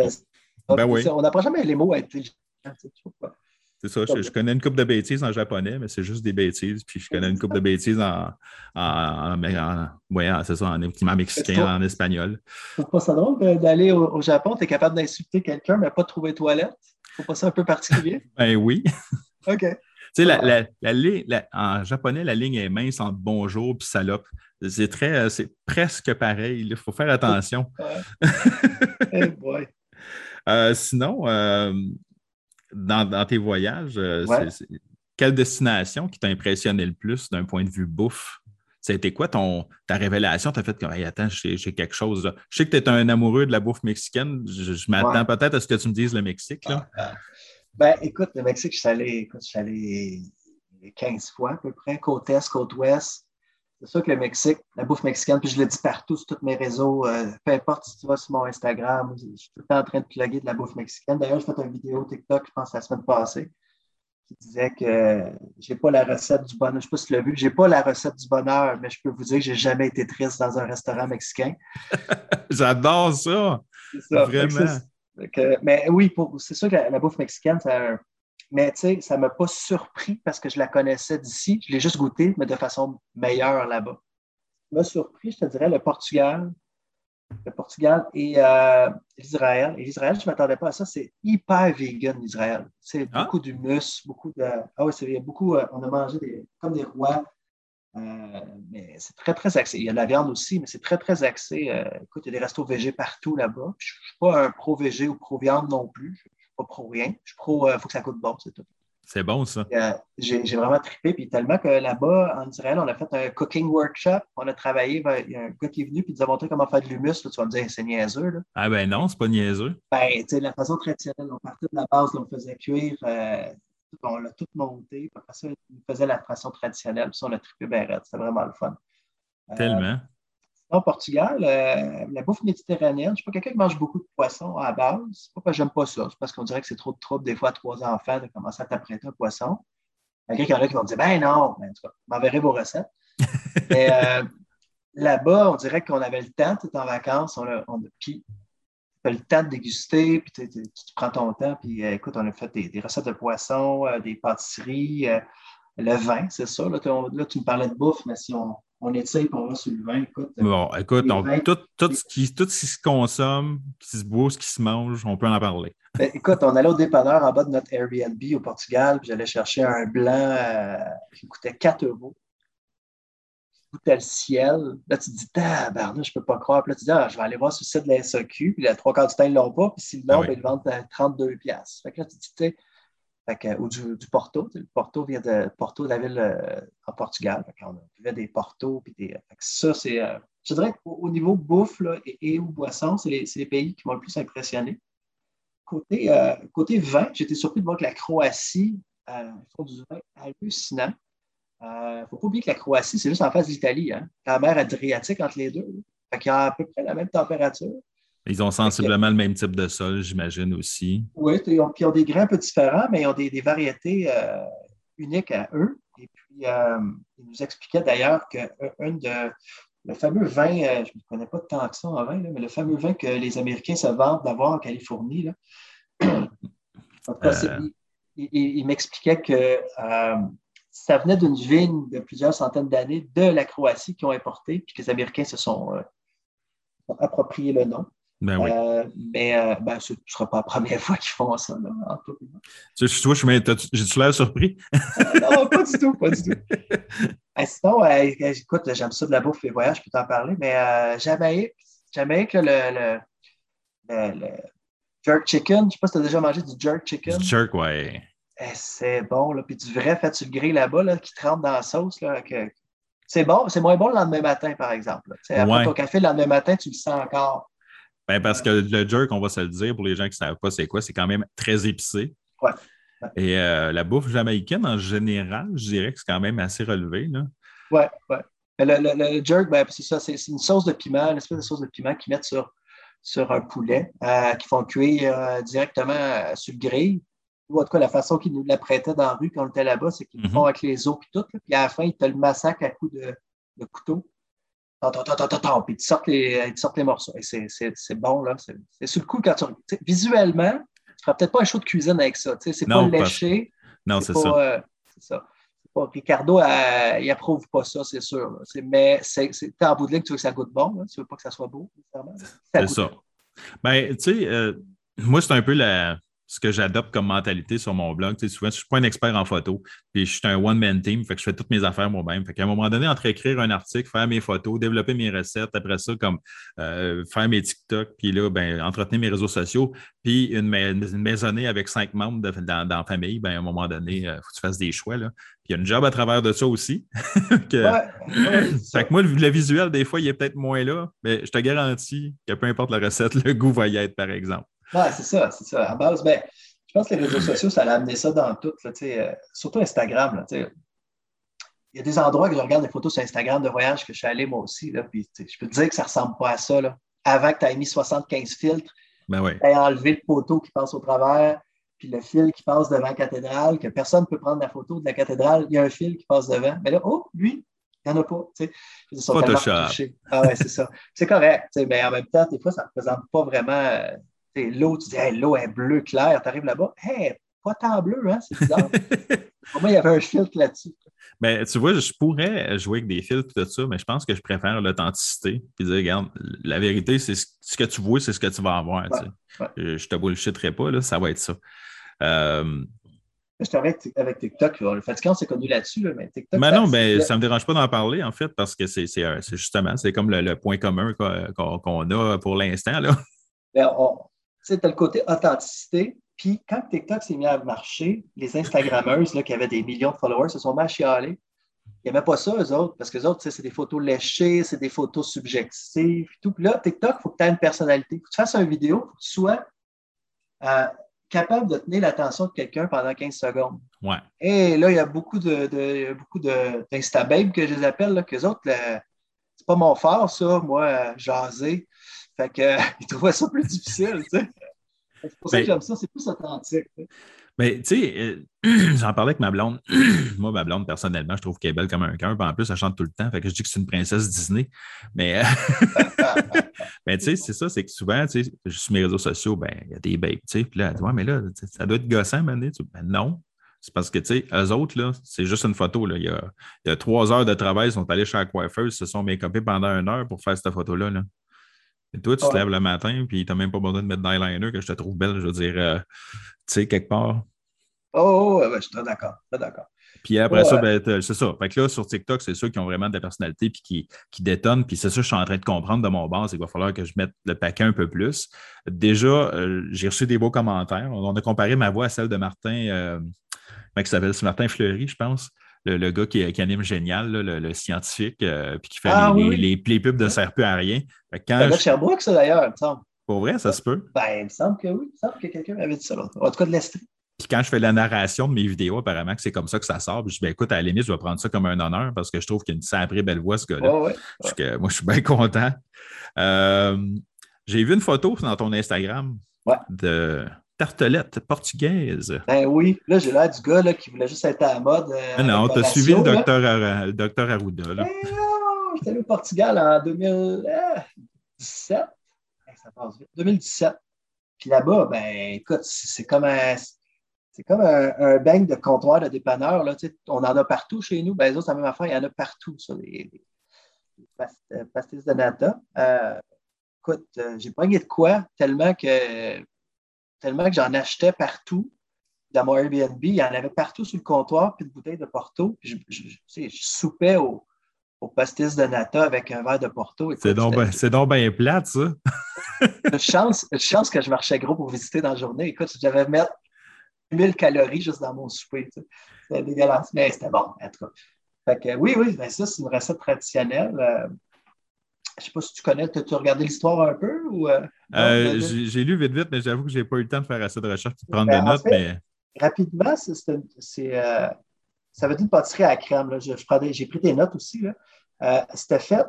ben oui. On n'apprend jamais les mots intelligents. C'est ça, je, connais une coupe de bêtises en japonais, mais c'est juste des bêtises. Puis je connais une coupe de bêtises en, en, c'est ça, en, mexicain, en espagnol. C'est pas ça drôle d'aller au, Japon, tu es capable d'insulter quelqu'un, mais pas de trouver toilette? Faut pas ça un peu particulier? ben oui. OK. Tu sais, la, la, en japonais, la ligne est mince entre bonjour et salope. C'est très, c'est presque pareil. Il faut faire attention. hey boy. Euh, sinon, euh, dans, tes voyages, euh, quelle destination qui t'a impressionné le plus d'un point de vue bouffe? Ça a été quoi ton, ta révélation? Tu as fait comme, attends, j'ai quelque chose. Là. Je sais que tu es un amoureux de la bouffe mexicaine. Je, m'attends peut-être à ce que tu me dises le Mexique. Là. Ah, ah. Ben, écoute, le Mexique, je suis allé, je suis allé 15 fois à peu près, côte est, côte ouest. C'est sûr que le Mexique, la bouffe mexicaine, puis je le dis partout sur tous mes réseaux, euh, peu importe si tu vas sur mon Instagram, je suis tout le temps en train de plugger de la bouffe mexicaine. D'ailleurs, j'ai fait une vidéo TikTok, je pense, la semaine passée, qui disait que j'ai pas la recette du bonheur. Je ne sais pas si tu l'as vu, j'ai pas la recette du bonheur, mais je peux vous dire que j'ai jamais été triste dans un restaurant mexicain. J'adore ça. ça. Vraiment. mais oui, c'est sûr que la, la bouffe mexicaine, c'est un mais tu sais, ça ne m'a pas surpris parce que je la connaissais d'ici. Je l'ai juste goûté, mais de façon meilleure là-bas. Ça m'a surpris, je te dirais, le Portugal. Le Portugal et euh, l'Israël. Et l'Israël, je ne m'attendais pas à ça. C'est hyper vegan, l'Israël. C'est ah? beaucoup d'humus, beaucoup de. Ah oui, c'est beaucoup. Euh, on a mangé des, comme des rois. Euh, mais c'est très, très axé. Il y a de la viande aussi, mais c'est très, très axé. écoute, il y a des restos végés partout là-bas. Je ne suis pas un pro-végé ou pro-viande non plus pas pro rien. Je suis pro, il euh, faut que ça coûte bon, c'est tout. C'est bon, ça. Euh, j'ai vraiment trippé. Puis tellement que là-bas, en Israël, on a fait un cooking workshop. On a travaillé. Ben, il y a un gars qui est venu et nous a montré comment faire de l'humus. Tu vas me dire, c'est niaiseux. Là. Ah ben non, c'est pas niaiseux. Ben, tu sais, la façon traditionnelle, on partait de la base, on faisait cuire. Euh, on l'a tout monté. Après ça, on faisait la façon traditionnelle. Puis ça, on a trippé bien C'était vraiment le fun. Tellement. Au Portugal, euh, la bouffe méditerranéenne, je ne suis pas quelqu'un qui mange beaucoup de poissons à base. C'est pas parce que j'aime pas ça. C'est parce qu'on dirait que c'est trop de trouble des fois à trois enfants de commencer à t'apprêter un poisson. Il y en a qui vont dire Ben non, ben, en tout cas, m'enverrez vos recettes. Mais euh, là-bas, on dirait qu'on avait le temps, tu es en vacances, on a, on puis tu as le temps de déguster, puis tu, prends ton temps, puis euh, écoute, on a fait des, recettes de poissons, des pâtisseries, le vin, c'est ça. Là, là, tu me parlais de bouffe, mais si on, on étire pour voir sur le vin. Écoute, bon, écoute, tout, tout, ce qui, tout ce qui se consomme, ce qui se boit, ce qui se mange, on peut en parler. Ben, écoute, on allait au dépanneur en bas de notre Airbnb au Portugal, puis j'allais chercher un blanc euh, qui coûtait 4 euros. Coûtait le ciel. Là, tu te dis, tabarnak, je peux pas croire. Puis là, tu dis, ah, je vais aller voir sur le site de la SAQ, puis la trois quarts du temps, ils l'ont pas, puis s'ils l'ont, ah ben, ils vendent à 32 Fait que là, tu te dis, ou du, Porto. Le Porto vient de Porto, la ville euh, en Portugal. on avait des Porto. Puis des, ça, c'est. Euh, je dirais qu'au niveau bouffe et, ou boisson, c'est les, pays qui m'ont le plus impressionné. Côté, euh, côté vin, j'étais surpris de voir que la Croatie font du vin hallucinant. Il ne faut pas oublier que la Croatie, c'est juste en face de l'Italie. Hein? La mer Adriatique entre les deux. Qu'il y a à peu près la même température. Ils ont sensiblement le même type de sol, j'imagine aussi. Oui, ils ont, ils ont, des grains un peu différents, mais ils ont des, des variétés euh, uniques à eux. Et puis, euh, ils nous expliquaient d'ailleurs que de, le fameux vin, euh, je ne connais pas tant que ça en vin, là, mais le fameux vin que les Américains se vantent d'avoir en Californie, là, en tout cas, euh... il, il, il m'expliquait que ça venait d'une vigne de plusieurs centaines d'années de la Croatie qui ont importé, puis que les Américains se sont, sont appropriés le nom. Ben oui. euh, mais euh, ben, ce ne sera pas la première fois qu'ils font ça. Là, en tout tu, tu j'ai-tu l'air surpris? euh, non, pas du tout, pas du tout. sinon, écoute, j'aime ça de la bouffe, les voyages, je peux t'en parler, mais Jamaïque, Jamaïque le, le, le, le, jerk chicken, je ne sais pas si tu as déjà mangé du jerk chicken. Du jerk, ouais. Eh, c'est bon, là, puis du vrai fait sur le grill là-bas, là, qui trempe dans la sauce, là, que, c'est bon, c'est moins bon le lendemain matin, par exemple. Après Ouais. ton café, le lendemain matin, tu le sens encore. Ben, parce que le jerk, on va se le dire, pour les gens qui ne savent pas c'est quoi, c'est quand même très épicé. Ouais. Ouais. Et euh, la bouffe jamaïcaine, en général, je dirais que c'est quand même assez relevé. Là. Ouais, ouais. Mais le, le, le jerk, ben, c'est ça, c'est une sauce de piment, une espèce de sauce de piment qu'ils mettent sur, sur un poulet, euh, qu'ils font cuire euh, directement sur le grill. Ou en tout cas, la façon qu'ils nous la prêtaient dans la rue quand on était là-bas, c'est qu'ils le Mhm. font avec les os et tout. là. Puis à la fin, ils te le massacrent à coups de, de couteau. Puis ils te sortent les, ils te sortent les morceaux. Et c'est- c'est c'est bon, là. C'est sur le coup, quand tu. Visuellement, tu ne feras peut-être pas un show de cuisine avec ça. tu sais, C'est pas léché. Non, c'est ça. euh, c'est ça. C'est pas- Ricardo, euh, il approuve pas ça, c'est sûr. là. C'est- Mais c'est, en bout de ligne, tu veux que ça goûte bon, là. tu veux pas que ça soit beau, nécessairement. Ça C'est ça. Ben, tu sais, euh, moi, c'est un peu la, ce que j'adopte comme mentalité sur mon blog. Tu sais, souvent, je ne suis pas un expert en photo, puis je suis un one-man team, fait que je fais toutes mes affaires moi-même. Fait qu'à un moment donné, entre écrire un article, faire mes photos, développer mes recettes, après ça, comme euh, faire mes TikTok, puis là, ben, entretenir mes réseaux sociaux, puis une, ma- une maisonnée avec cinq membres de- dans, dans la famille, ben, à un moment donné, il faut que tu fasses des choix. Là. Puis il y a une job à travers de ça aussi. Que- Ouais, ouais, c'est ça. fait que moi, le, le visuel, des fois, il est peut-être moins là, mais je te garantis que peu importe la recette, le goût va y être, par exemple. Ouais, c'est ça, c'est ça. À base, ben, je pense que les réseaux sociaux, ça a amené ça dans tout, là, euh, surtout Instagram. Là, il y a des endroits que je regarde des photos sur Instagram de voyage que je suis allé moi aussi. Là, puis, je peux te dire que ça ne ressemble pas à ça. Là. Avant que tu aies mis 75 filtres, Ben oui. tu aies enlevé le poteau qui passe au travers, puis le fil qui passe devant la cathédrale, que personne ne peut prendre la photo de la cathédrale, il y a un fil qui passe devant. Mais là, oh, lui, il n'y en a pas. Ils sont Photoshop. Ah ouais, c'est ça. C'est correct. Mais en même temps, des fois, ça ne représente pas vraiment. Euh, L'eau, tu dis, Hey, l'eau est bleue claire, tu arrives là-bas, hey, pas tant bleu, hein, c'est bizarre. Pour moi, il y avait un filtre là-dessus. Ben, tu vois, je pourrais jouer avec des filtres et tout ça, mais je pense que je préfère l'authenticité. Puis dire, regarde, la vérité, c'est ce que tu vois, c'est ce que tu vas avoir. tu sais. ouais. Je je te bullshitterai pas, là, ça va être ça. Euh, Je suis avec, avec TikTok. Le fatigant, on s'est connu là-dessus, là, mais TikTok. mais non, ben, c'est- ça ne me dérange pas d'en parler, en fait, parce que c'est c'est, euh, c'est justement, c'est comme le, le point commun qu'on a pour l'instant. là. Ben, on- tu sais, tu as le côté authenticité. Puis quand TikTok s'est mis à marcher, les Instagrammeuses là, qui avaient des millions de followers se sont mis à chialer. Ils n'aimaient pas ça, eux autres, parce que les autres, c'est des photos léchées, c'est des photos subjectives. Puis tout. Puis là, TikTok, il faut que tu aies une personnalité. Il faut que tu fasses une vidéo, il faut que tu sois euh, capable de tenir l'attention de quelqu'un pendant 15 secondes. Ouais. Et là, il y a beaucoup de, de- beaucoup d'Instababes que je les appelle, là, qu'eux autres, là, c'est pas mon fort, ça, moi, euh, jaser. Fait que, euh, ils trouvaient ça plus difficile, tu sais. C'est pour ça que j'aime ça, c'est plus authentique. tu sais. Mais tu sais, euh, j'en parlais avec ma blonde. Moi, ma blonde, personnellement, je trouve qu'elle est belle comme un cœur. Puis en plus, elle chante tout le temps. Fait que je dis que c'est une princesse Disney. Mais, euh, mais tu sais, c'est ça, c'est que souvent, tu sais, sur mes réseaux sociaux, ben, il y a des babes, tu sais. Puis là, elle dit, ouais, mais là, ça doit être gossant, mané. Ben non. C'est parce que, tu sais, eux autres, là, c'est juste une photo. Là. Il, y a, il y a trois heures de travail, ils sont allés chez la coiffeuse, se sont make-upés pendant une heure pour faire cette photo-là. Là. Et toi, tu te Ouais. lèves le matin, puis tu n'as même pas besoin de mettre d'eyeliner, que je te trouve belle, je veux dire, euh, tu sais, quelque part. Oh, oh, ouais, ouais, je suis d'accord, d'accord. Puis après Ouais. ça, ben, t'as- c'est ça. Fait que là, sur TikTok, c'est ceux qui ont vraiment de la personnalité puis qui, qui détonnent. Puis c'est ça que je suis en train de comprendre de mon base, c'est qu'il va falloir que je mette le paquet un peu plus. Déjà, euh, j'ai reçu des beaux commentaires. On a comparé ma voix à celle de Martin, euh, comment il s'appelle? C'est Martin Fleury, je pense. Le, le gars qui, qui anime Génial, là, le, le scientifique, euh, puis qui fait Ah, les, oui, les, les- pubs de plus à rien. Quand de je- Sherbrooke, ça, d'ailleurs, il me semble. pour vrai, ça se peut. Ben, il me semble que oui. Il me semble que quelqu'un m'avait dit ça l'autre. En tout cas, de l'Estrie. Puis quand je fais la narration de mes vidéos, apparemment que c'est comme ça que ça sort. Puis je dis, ben, écoute, à la limite, je vais prendre ça comme un honneur parce que je trouve qu'il y a une sacrée belle voix, ce gars-là. Ouais, ouais. Parce que moi, je suis bien content. Euh, J'ai vu une photo dans ton Instagram Ouais. de tartelette portugaise. Ben oui, là, j'ai l'air du gars là, qui voulait juste être à la mode. euh, Ah non, avec tu as la suivi le docteur, le docteur Arruda. là. Ben non, j'étais allé au Portugal en 2017. Ben, ça passe vite. 2017. Puis là-bas, ben écoute, c'est comme un. C'est comme un, un bang de comptoir de dépanneur. Là, tu sais, on en a partout chez nous. Ben, les autres, c'est la même affaire. Il y en a partout, ça, des past- euh, pastilles de nata. Euh, écoute, euh, j'ai pogné de quoi tellement que, tellement que j'en achetais partout. Dans mon Airbnb, il y en avait partout sur le comptoir, puis de bouteilles de Porto. Puis je, je- je- tu sais, je soupais au, au pastis de nata avec un verre de Porto. C'est donc, ben- donc bien plate, ça. une chance, une chance que je marchais gros pour visiter dans la journée. Écoute, j'avais mettre 1000 calories juste dans mon souper. C'était dégueulasse, mais c'était bon, en tout cas. Fait que, oui, oui, ben ça, c'est une recette traditionnelle. Euh, je ne sais pas si tu connais, tu as regardé l'histoire un peu ou. euh, Euh, J'ai lu vite, vite, mais j'avoue que je n'ai pas eu le temps de faire assez de recherche et de prendre Ben, des notes. fait, mais rapidement, c'est, euh, ça veut dire une pâtisserie à la crème. là. Je, des- j'ai pris tes notes aussi. C'était fait,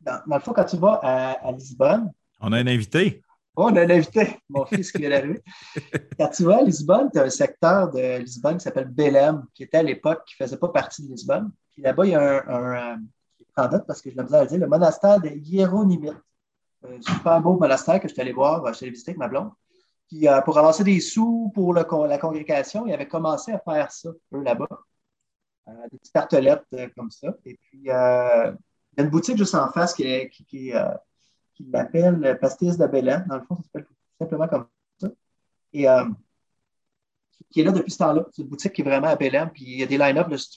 dans, dans le fond, quand tu vas à, à Lisbonne, on a un invité. Oh, on a un invité, mon fils qui vient d'arriver. Quand tu vas à Lisbonne, tu as un secteur de Lisbonne qui s'appelle Belém, qui était à l'époque, qui ne faisait pas partie de Lisbonne. Puis là-bas, il y a un, prends note parce que je besoin de le dire, le monastère des Hiéronymites. Un super beau monastère que je suis allé voir, je suis allé visiter avec ma blonde. Puis euh, pour avancer des sous pour la congrégation, ils avaient commencé à faire ça, eux, là-bas. Euh, des petites tartelettes euh, comme ça. Et puis, euh, il y a une boutique juste en face qui, qui, qui, euh, qui Pastis de. Dans le fond, ça s'appelle simplement comme ça. Et euh, qui- est là depuis ce temps-là. C'est une boutique qui est vraiment à Belém. Puis il y a des line-up. là, Tu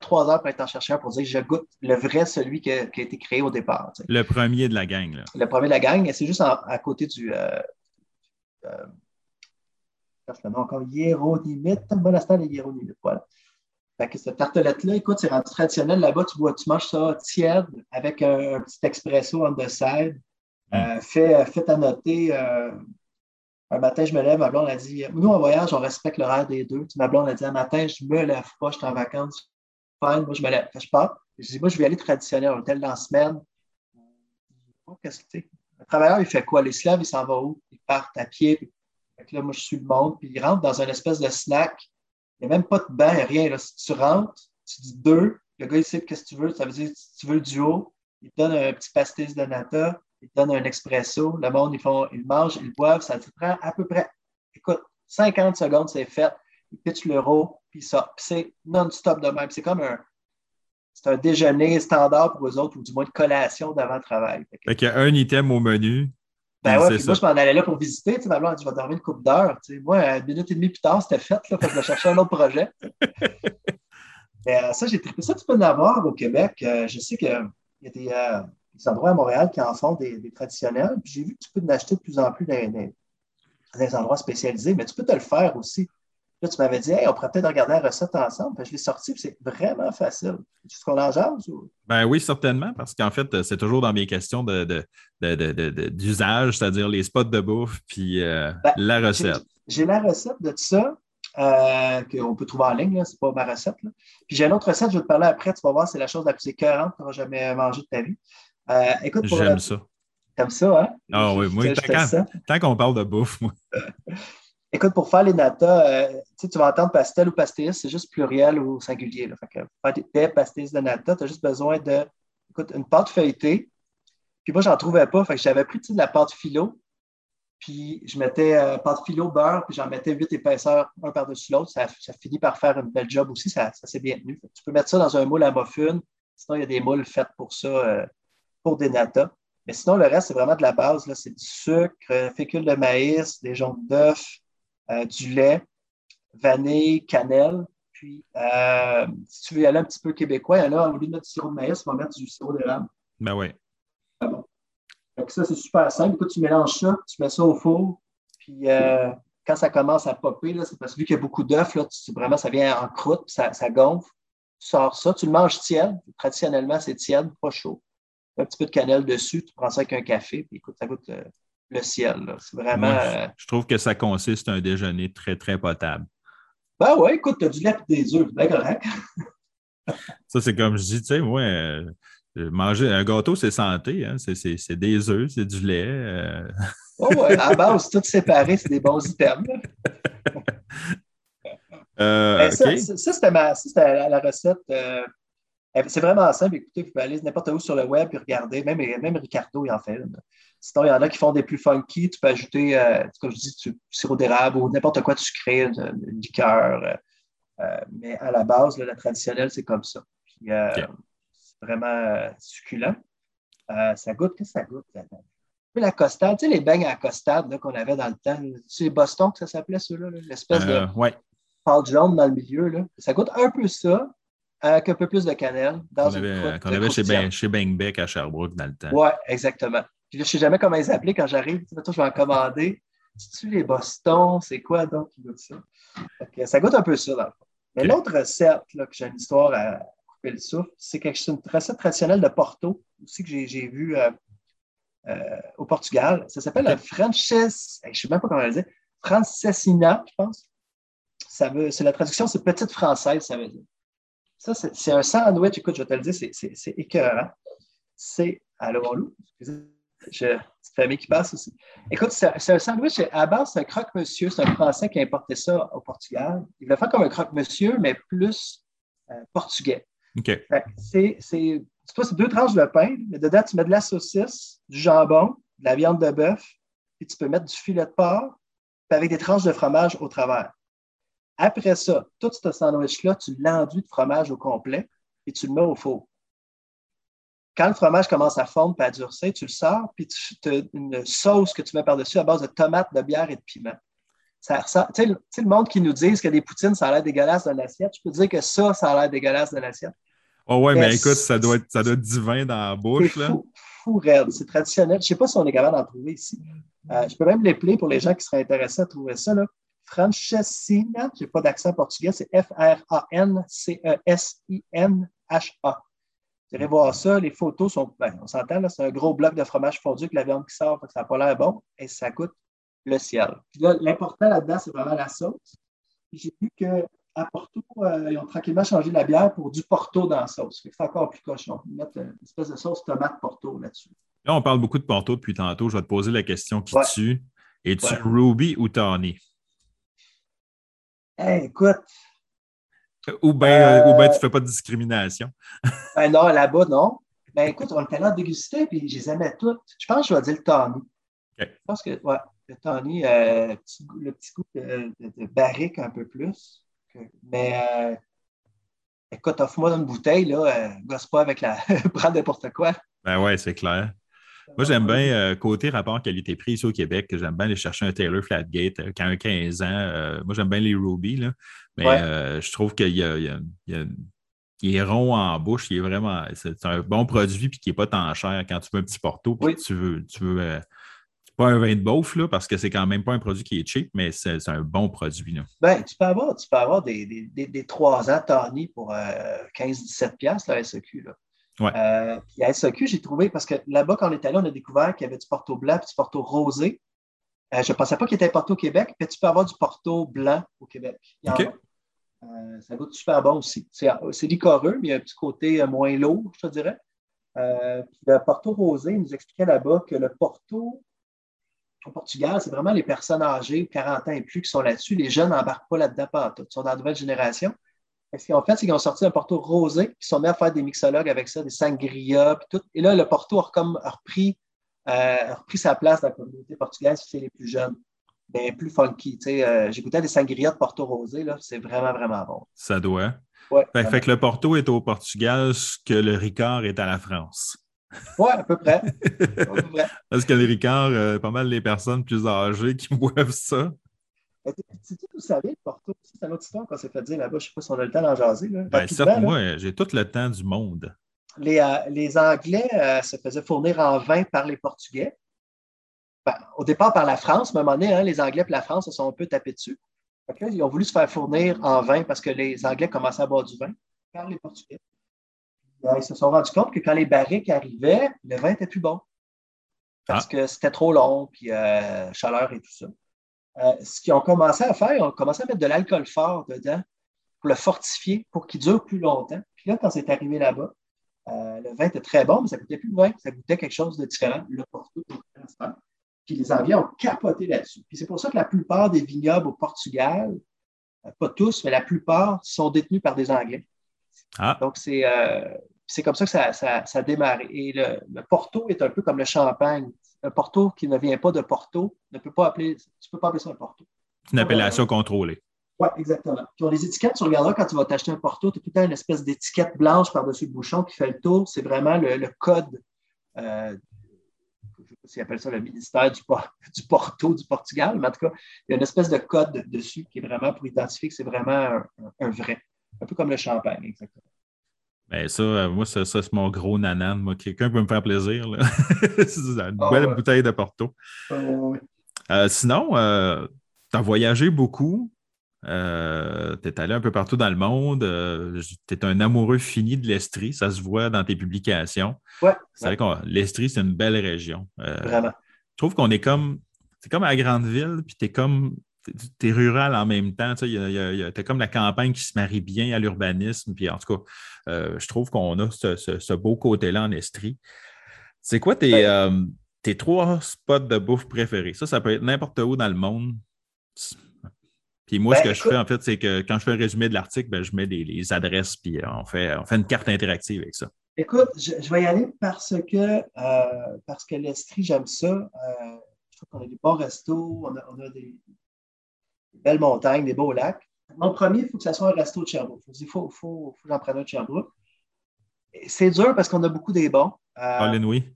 trois heures pour être en chercher un pour dire je goûte le vrai, celui qui a, qui a été créé au départ. tu sais. Le premier de la gang. Là. Le premier de la gang, et c'est juste en- à côté du. Euh, euh, le nom encore, Hiéronymite, le monastère des Hiéronymites. Voilà. Fait que cette tartelette-là, écoute, c'est rendu traditionnel là-bas. Tu, vois, tu manges ça tiède avec un, un petit expresso on the side. Euh, fait, fait à noter. euh, un matin, je me lève, ma blonde a dit Nous, en voyage, on respecte l'horaire des deux. Ma blonde a dit Un matin, je me lève pas, je suis en vacances. Moi, je me lève. Je pars. Je dis Moi, je vais aller traditionnel, hôtel dans la semaine. Qu'est-ce que c'est Le travailleur, il fait quoi? Les slaves, ils s'en vont où? Ils partent à pied. Puis, là, moi, je suis le monde. Puis, ils rentrent dans une espèce de snack. Il n'y a même pas de banc, il n'y a rien. Là. Si tu rentres, tu dis deux. Le gars, il sait qu'est-ce que tu veux. Ça veut dire si tu veux le duo. Il te donne un petit pastis de nata. Il te donne un expresso. Le monde, ils, font, ils mangent, ils boivent. Ça te prend à peu près, écoute, 50 secondes, c'est fait. Ils pitchent l'euro, puis ça. C'est non-stop de même. C'est comme un. C'est un déjeuner standard pour eux autres, ou du moins de collation d'avant le travail. Fait qu'il y a un item au menu. ben ouais, c'est puis moi, je m'en allais là pour visiter. Tu sais, ma blonde a dit, je vais dormir une coupe d'heure. Tu sais, moi, une minute et demie plus tard, c'était fait. Là, fait que je chercher un autre projet. Mais, euh, ça, j'ai trippé ça. Tu peux en avoir au Québec. Euh, je sais qu'il y a des, euh, des endroits à Montréal qui en font des, des traditionnels. Puis j'ai vu que tu peux en acheter de plus en plus dans, dans- dans des endroits spécialisés, mais tu peux te le faire aussi. Là, tu m'avais dit, hey, on pourrait peut-être regarder la recette ensemble. Puis je l'ai sorti, c'est vraiment facile. Tu ce qu'on en jase? Ou... Ben oui, certainement, parce qu'en fait, c'est toujours dans mes questions de, de- d'usage, c'est-à-dire les spots de bouffe puis euh, Ben, la recette. J'ai la recette de ça euh, qu'on peut trouver en ligne, c'est pas ma recette. là. Puis j'ai une autre recette, je vais te parler après, tu vas voir, c'est la chose la plus écœurante que tu jamais mangé de ta vie. Euh, écoute, J'aime la- ça. T'aimes ça, hein? Ah oui, moi. Tant qu'on parle de bouffe, moi. Écoute, pour faire les natas, euh, tu vas entendre pastel ou pastéis, c'est juste pluriel ou singulier. Là. Fait que pour des, de nata, tu as juste besoin de, écoute, une pâte feuilletée. Puis moi, j'en trouvais pas. J'avais pris de la pâte philo. Puis je mettais euh, pâte philo, beurre, puis j'en mettais huit épaisseurs, un par-dessus l'autre. Ça, finit par faire une belle job aussi. Ça, s'est bien tenu. Tu peux mettre ça dans un moule à muffin. Sinon, il y a des moules faits pour ça, euh, pour des natas. Mais sinon, le reste, c'est vraiment de la base. C'est du sucre, fécule de maïs, des jaunes d'œufs, du lait, vanille, cannelle. Puis, euh, si tu veux y aller un petit peu québécois, il y en a, au lieu de mettre du sirop de maïs, on va mettre du sirop d'érable. Ben oui. Fait que ça, c'est super simple. Écoute, tu mélanges ça, tu mets ça au four, puis euh, quand ça commence à popper, c'est parce que vu qu'il y a beaucoup d'œufs, vraiment, ça vient en croûte, puis ça, ça gonfle. Tu sors ça, tu le manges tiède. Traditionnellement, c'est tiède, pas chaud. Un petit peu de cannelle dessus, tu prends ça avec un café, puis écoute, ça goûte, euh, le ciel. C'est vraiment. je, trouve que ça consiste un déjeuner très, très potable. Ben ouais, écoute, tu as du lait et des œufs, bien correct. ça, c'est comme je dis, tu sais, moi, euh, manger un gâteau, c'est santé. Hein? C'est des œufs, c'est du lait. Euh... Oh ouais, à base, tout séparé, c'est des bons items. Euh, ça, c'était la, recette. Euh, c'est vraiment simple. Écoutez, vous pouvez aller n'importe où sur le web et regarder. Même, même Ricardo, il en fait. Sinon, il y en a qui font des plus funky. Tu peux ajouter, euh, comme je dis, du sirop d'érable ou n'importe quoi tu crées, une, liqueur. mais à la base, la traditionnelle, c'est comme ça. C'est vraiment succulent. ça goûte, qu'est-ce que ça goûte? la costade, tu sais, les beignes à costade qu'on avait dans le temps. C'est Boston que ça s'appelait, ceux-là, l'espèce de ouais. pâte jaune dans le milieu. Là. Ça goûte un peu ça, avec un peu plus de cannelle. Qu'on avait, qu'on avait chez, ben, chez Bang Beck à Sherbrooke dans le temps. Oui, exactement. Puis je ne sais jamais comment ils appelaient quand j'arrive. je vais en commander. C'est-tu les Boston? C'est quoi donc qui goûte ça? ça goûte un peu ça, dans le fond. Mais l'autre recette, là, que j'ai une histoire à couper le souffle, c'est une recette traditionnelle de Porto, aussi que j'ai vu euh, euh, au Portugal. Ça s'appelle la Frances, je ne sais même pas comment le dire, Francesina, je pense. Ça veut, c'est la traduction, c'est petite française, ça veut dire. Ça, c'est, un sandwich, écoute, je vais te le dire, c'est, c'est, écœurant. C'est, allô, allô, je, petite famille qui passe aussi. Écoute, c'est, un sandwich, à base, c'est un croque-monsieur, c'est un Français qui a importé ça au Portugal. Il voulait faire comme un croque-monsieur, mais plus euh, portugais. OK. C'est deux tranches de pain, mais dedans, tu mets de la saucisse, du jambon, de la viande de bœuf, puis tu peux mettre du filet de porc, puis avec des tranches de fromage au travers. Après ça, tout ce sandwich-là, tu l'enduis de fromage au complet et tu le mets au four. Quand le fromage commence à fondre et à durcir, tu le sors, puis tu as une sauce que tu mets par-dessus à base de tomates, de bière et de piment. Ça tu sais, le monde qui nous dit que des poutines, ça a l'air dégueulasse dans l'assiette, je peux dire que ça, ça a l'air dégueulasse dans l'assiette. Oh ouais, mais, écoute, ça doit, être, ça doit être divin dans la bouche. C'est fou, fou raide. C'est traditionnel. Je ne sais pas si on est capable d'en trouver ici. Euh, je peux même l'épeler pour les gens qui seraient intéressés à trouver ça. Là. Francesina, je n'ai pas d'accent portugais, c'est F-R-A-N-C-E-S-I-N-H-A. Vous irez voir ça. Les photos sont, ben, on s'entend, c'est un gros bloc de fromage fondu avec la viande qui sort, ça n'a pas l'air bon et ça coûte le ciel. l'important là-dedans, c'est vraiment la sauce. J'ai vu que à Porto, euh, ils ont tranquillement changé la bière pour du Porto dans la sauce. C'est encore plus cochon. Ils mettent une espèce de sauce tomate Porto là-dessus. Là, on parle beaucoup de Porto depuis tantôt. Je vais te poser la question qui tue. Es-tu Ruby ou Tawny? écoute. Ou bien euh, ben, tu ne fais pas de discrimination. ben non, là-bas, non. Ben écoute, on était là déguster, puis je les aimais toutes. Je pense que je vais dire le Tawny. Je pense que, ouais, le Tawny, euh, le petit goût de, de barrique un peu plus. Mais euh, écoute, offre-moi une bouteille, là, euh, gosse pas avec la. prends n'importe quoi. Ben ouais, c'est clair. Moi, j'aime bien, euh, côté rapport qualité-prix ici au Québec, j'aime bien aller chercher un Taylor Flatgate quand a 15 ans. moi, j'aime bien les Ruby, là, mais je trouve qu'il y a, il est rond en bouche, il est vraiment. C'est un bon produit puis qui n'est pas tant cher quand tu veux un petit porto puis tu veux, tu veux pas un vin de beauf, là, parce que c'est quand même pas un produit qui est cheap, mais c'est un bon produit. Là. Ben, tu peux avoir, tu peux avoir des, des, des, 3 ans Tony pour 15-17$ à SEQ. Là. Ouais. Euh, puis à SEQ, j'ai trouvé, parce que là-bas, quand on est allé, on a découvert qu'il y avait du Porto blanc et du Porto rosé. Euh, je ne pensais pas qu'il était importé au Québec, mais tu peux avoir du Porto blanc au Québec. Euh, ça goûte super bon aussi. C'est licoreux, mais il y a un petit côté moins lourd, je te dirais. puis le Porto rosé, il nous expliquait là-bas que le Porto au Portugal, c'est vraiment les personnes âgées, 40 ans et plus, qui sont là-dessus. Les jeunes n'embarquent pas là-dedans pas Ils sont dans la nouvelle génération. Ce qu'ils ont fait, c'est qu'ils ont sorti un Porto rosé, puis ils sont mis à faire des mixologues avec ça, des sangria, puis tout. Et là, le Porto a, comme, repris, euh, repris sa place dans la communauté portugaise c'est les plus jeunes. mais plus funky. Euh, J'écoutais des sangria de Porto rosé, c'est vraiment, vraiment bon. Ça doit. fait, que le Porto est au Portugal ce que le Ricard est à la France. Oui, à peu près. Parce que les Ricard, euh, pas mal les personnes plus âgées qui boivent ça. Tu sais, vous savez, Porto, c'est une autre histoire qu'on s'est fait dire là-bas. Je ne sais pas si on a le temps d'en jaser. Là. Ben, ça, pour moi, j'ai tout le temps du monde. Les, euh, les Anglais euh, se faisaient fournir en vin par les Portugais. Ben, au départ par la France, mais à un moment donné, hein, les Anglais et la France se sont un peu tapés dessus. ils ont voulu se faire fournir en vin parce que les Anglais commençaient à boire du vin par les Portugais. Ben, ils se sont rendus compte que quand les barriques arrivaient, le vin était plus bon. parce que c'était trop long, puis chaleur et tout ça. Ce qu'ils ont commencé à faire, ils ont commencé à mettre de l'alcool fort dedans pour le fortifier, pour qu'il dure plus longtemps. Puis là, quand c'est arrivé là-bas, le vin était très bon, mais ça ne goûtait plus le vin, ça goûtait quelque chose de différent. Le Porto, puis les Anglais ont capoté là-dessus. Puis c'est pour ça que la plupart des vignobles au Portugal, euh, pas tous, mais la plupart sont détenus par des Anglais. Ah. Donc euh, c'est comme ça que ça, ça, a démarré. Et le, Porto est un peu comme le champagne. Un Porto qui ne vient pas de Porto ne peut pas appeler, tu ne peux pas appeler ça un Porto. Une appellation contrôlée. Oui, exactement. Puis les étiquettes, tu regarderas quand tu vas t'acheter un Porto, tu as tout le temps une espèce d'étiquette blanche par-dessus le bouchon qui fait le tour. C'est vraiment le, code euh, s'ils appellent ça le ministère du, du, Porto du Portugal, mais en tout cas, il y a une espèce de code dessus qui est vraiment pour identifier que c'est vraiment un, vrai. Un peu comme le champagne, exactement. Ben ça, euh, moi, ça, c'est mon gros nanan. Moi, quelqu'un peut me faire plaisir. une ah belle bouteille de Porto. Ah euh, sinon, euh, tu as voyagé beaucoup. Euh, tu es allé un peu partout dans le monde. Euh, tu es un amoureux fini de l'Estrie. Ça se voit dans tes publications. Ouais, c'est vrai que l'Estrie, c'est une belle région. Vraiment. Je trouve qu'on est comme. C'est comme à la grande ville, puis tu es comme. Tu es rural en même temps. Tu es comme la campagne qui se marie bien à l'urbanisme. Puis en tout cas, je trouve qu'on a ce, beau côté-là en Estrie. C'est quoi tes, tes trois spots de bouffe préférés? Ça, ça peut être n'importe où dans le monde puis moi, ce ben, que je fais, en fait, c'est que quand je fais un résumé de l'article, ben, je mets les, adresses, puis euh, on fait, on fait une carte interactive avec ça. Écoute, je, vais y aller parce que, euh, parce que l'Estrie, j'aime ça. Euh, je trouve qu'on a des bons restos, on a, des, belles montagnes, des beaux lacs. Mon premier, il faut que ce soit un resto de Sherbrooke. Il faut, faut, faut, que j'en prenne un de Sherbrooke. C'est dur parce qu'on a beaucoup des bons. Euh, oui.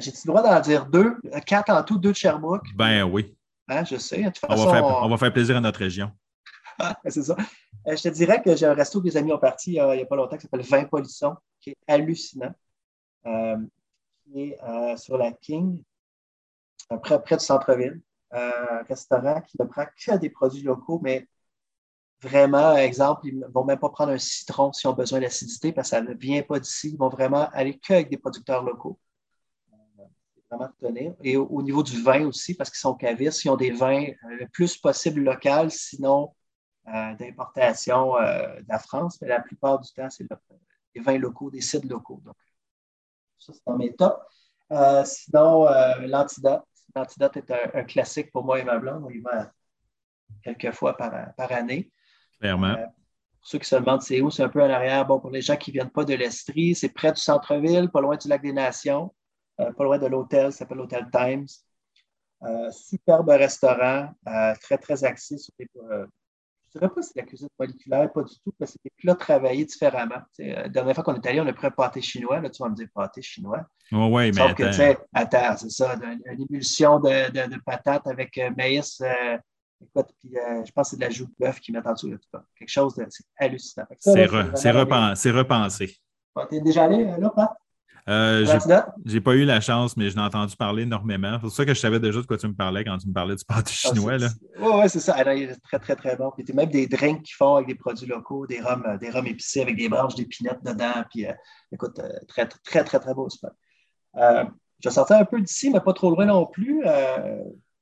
J'ai-tu le droit d'en dire deux? Quatre en tout, deux de Sherbrooke? Ben oui. Hein, je sais. on, va faire, plaisir à notre région. c'est ça. Euh, je te dirais que j'ai un resto que mes amis ont parti il n'y a pas longtemps qui s'appelle Vin Polisson, qui est hallucinant, euh, qui est euh, sur la King, près, près du centre-ville. Un restaurant qui ne prend que des produits locaux, mais vraiment, exemple, ils ne vont même pas prendre un citron s'ils ont besoin d'acidité parce que ça ne vient pas d'ici. Ils vont vraiment aller que avec des producteurs locaux vraiment tenir. Et au, niveau du vin aussi, parce qu'ils sont cavistes, ils ont des vins euh, le plus possible local, sinon euh, d'importation euh, de la France, mais la plupart du temps, c'est des vins locaux, des sites locaux. Donc, ça, c'est dans mes tops. sinon, l'antidote. L'antidote est un, classique pour moi et ma blonde. On y va quelques fois par, par année. Clairement. pour ceux qui se demandent c'est où, c'est un peu en arrière. Bon, pour les gens qui ne viennent pas de l'Estrie, c'est près du centre-ville, pas loin du lac des Nations. Euh, pas loin de l'hôtel, ça s'appelle l'Hôtel Times. Euh, superbe restaurant, euh, très, très axé sur les. Je ne dirais pas si c'est la cuisine moléculaire, pas du tout, mais c'est des plats travaillés différemment. la dernière fois qu'on est allé, on a pris un pâté chinois. Là, tu vas me dire pâté chinois. Oh, oui, mais. attends. attends, c'est ça, une, émulsion de, de, patates avec maïs. écoute, puis je pense que c'est de la joue de bœuf qu'ils mettent en dessous. Quelque chose de hallucinant. C'est repensé. Tu es déjà allé là, Pat? Euh, j'ai pas eu la chance, mais je l'ai entendu parler énormément. C'est pour ça que je savais déjà de quoi tu me parlais quand tu me parlais du pâté ah, chinois. oui, c'est ça. Alors, il est très, très, très bon. Puis, même des drinks qu'ils font avec des produits locaux, des rhums, euh, des rhums épicés avec des branches d'épinettes dedans. Puis, euh, écoute, très, très, très, très beau spot. je sortir un peu d'ici, mais pas trop loin non plus.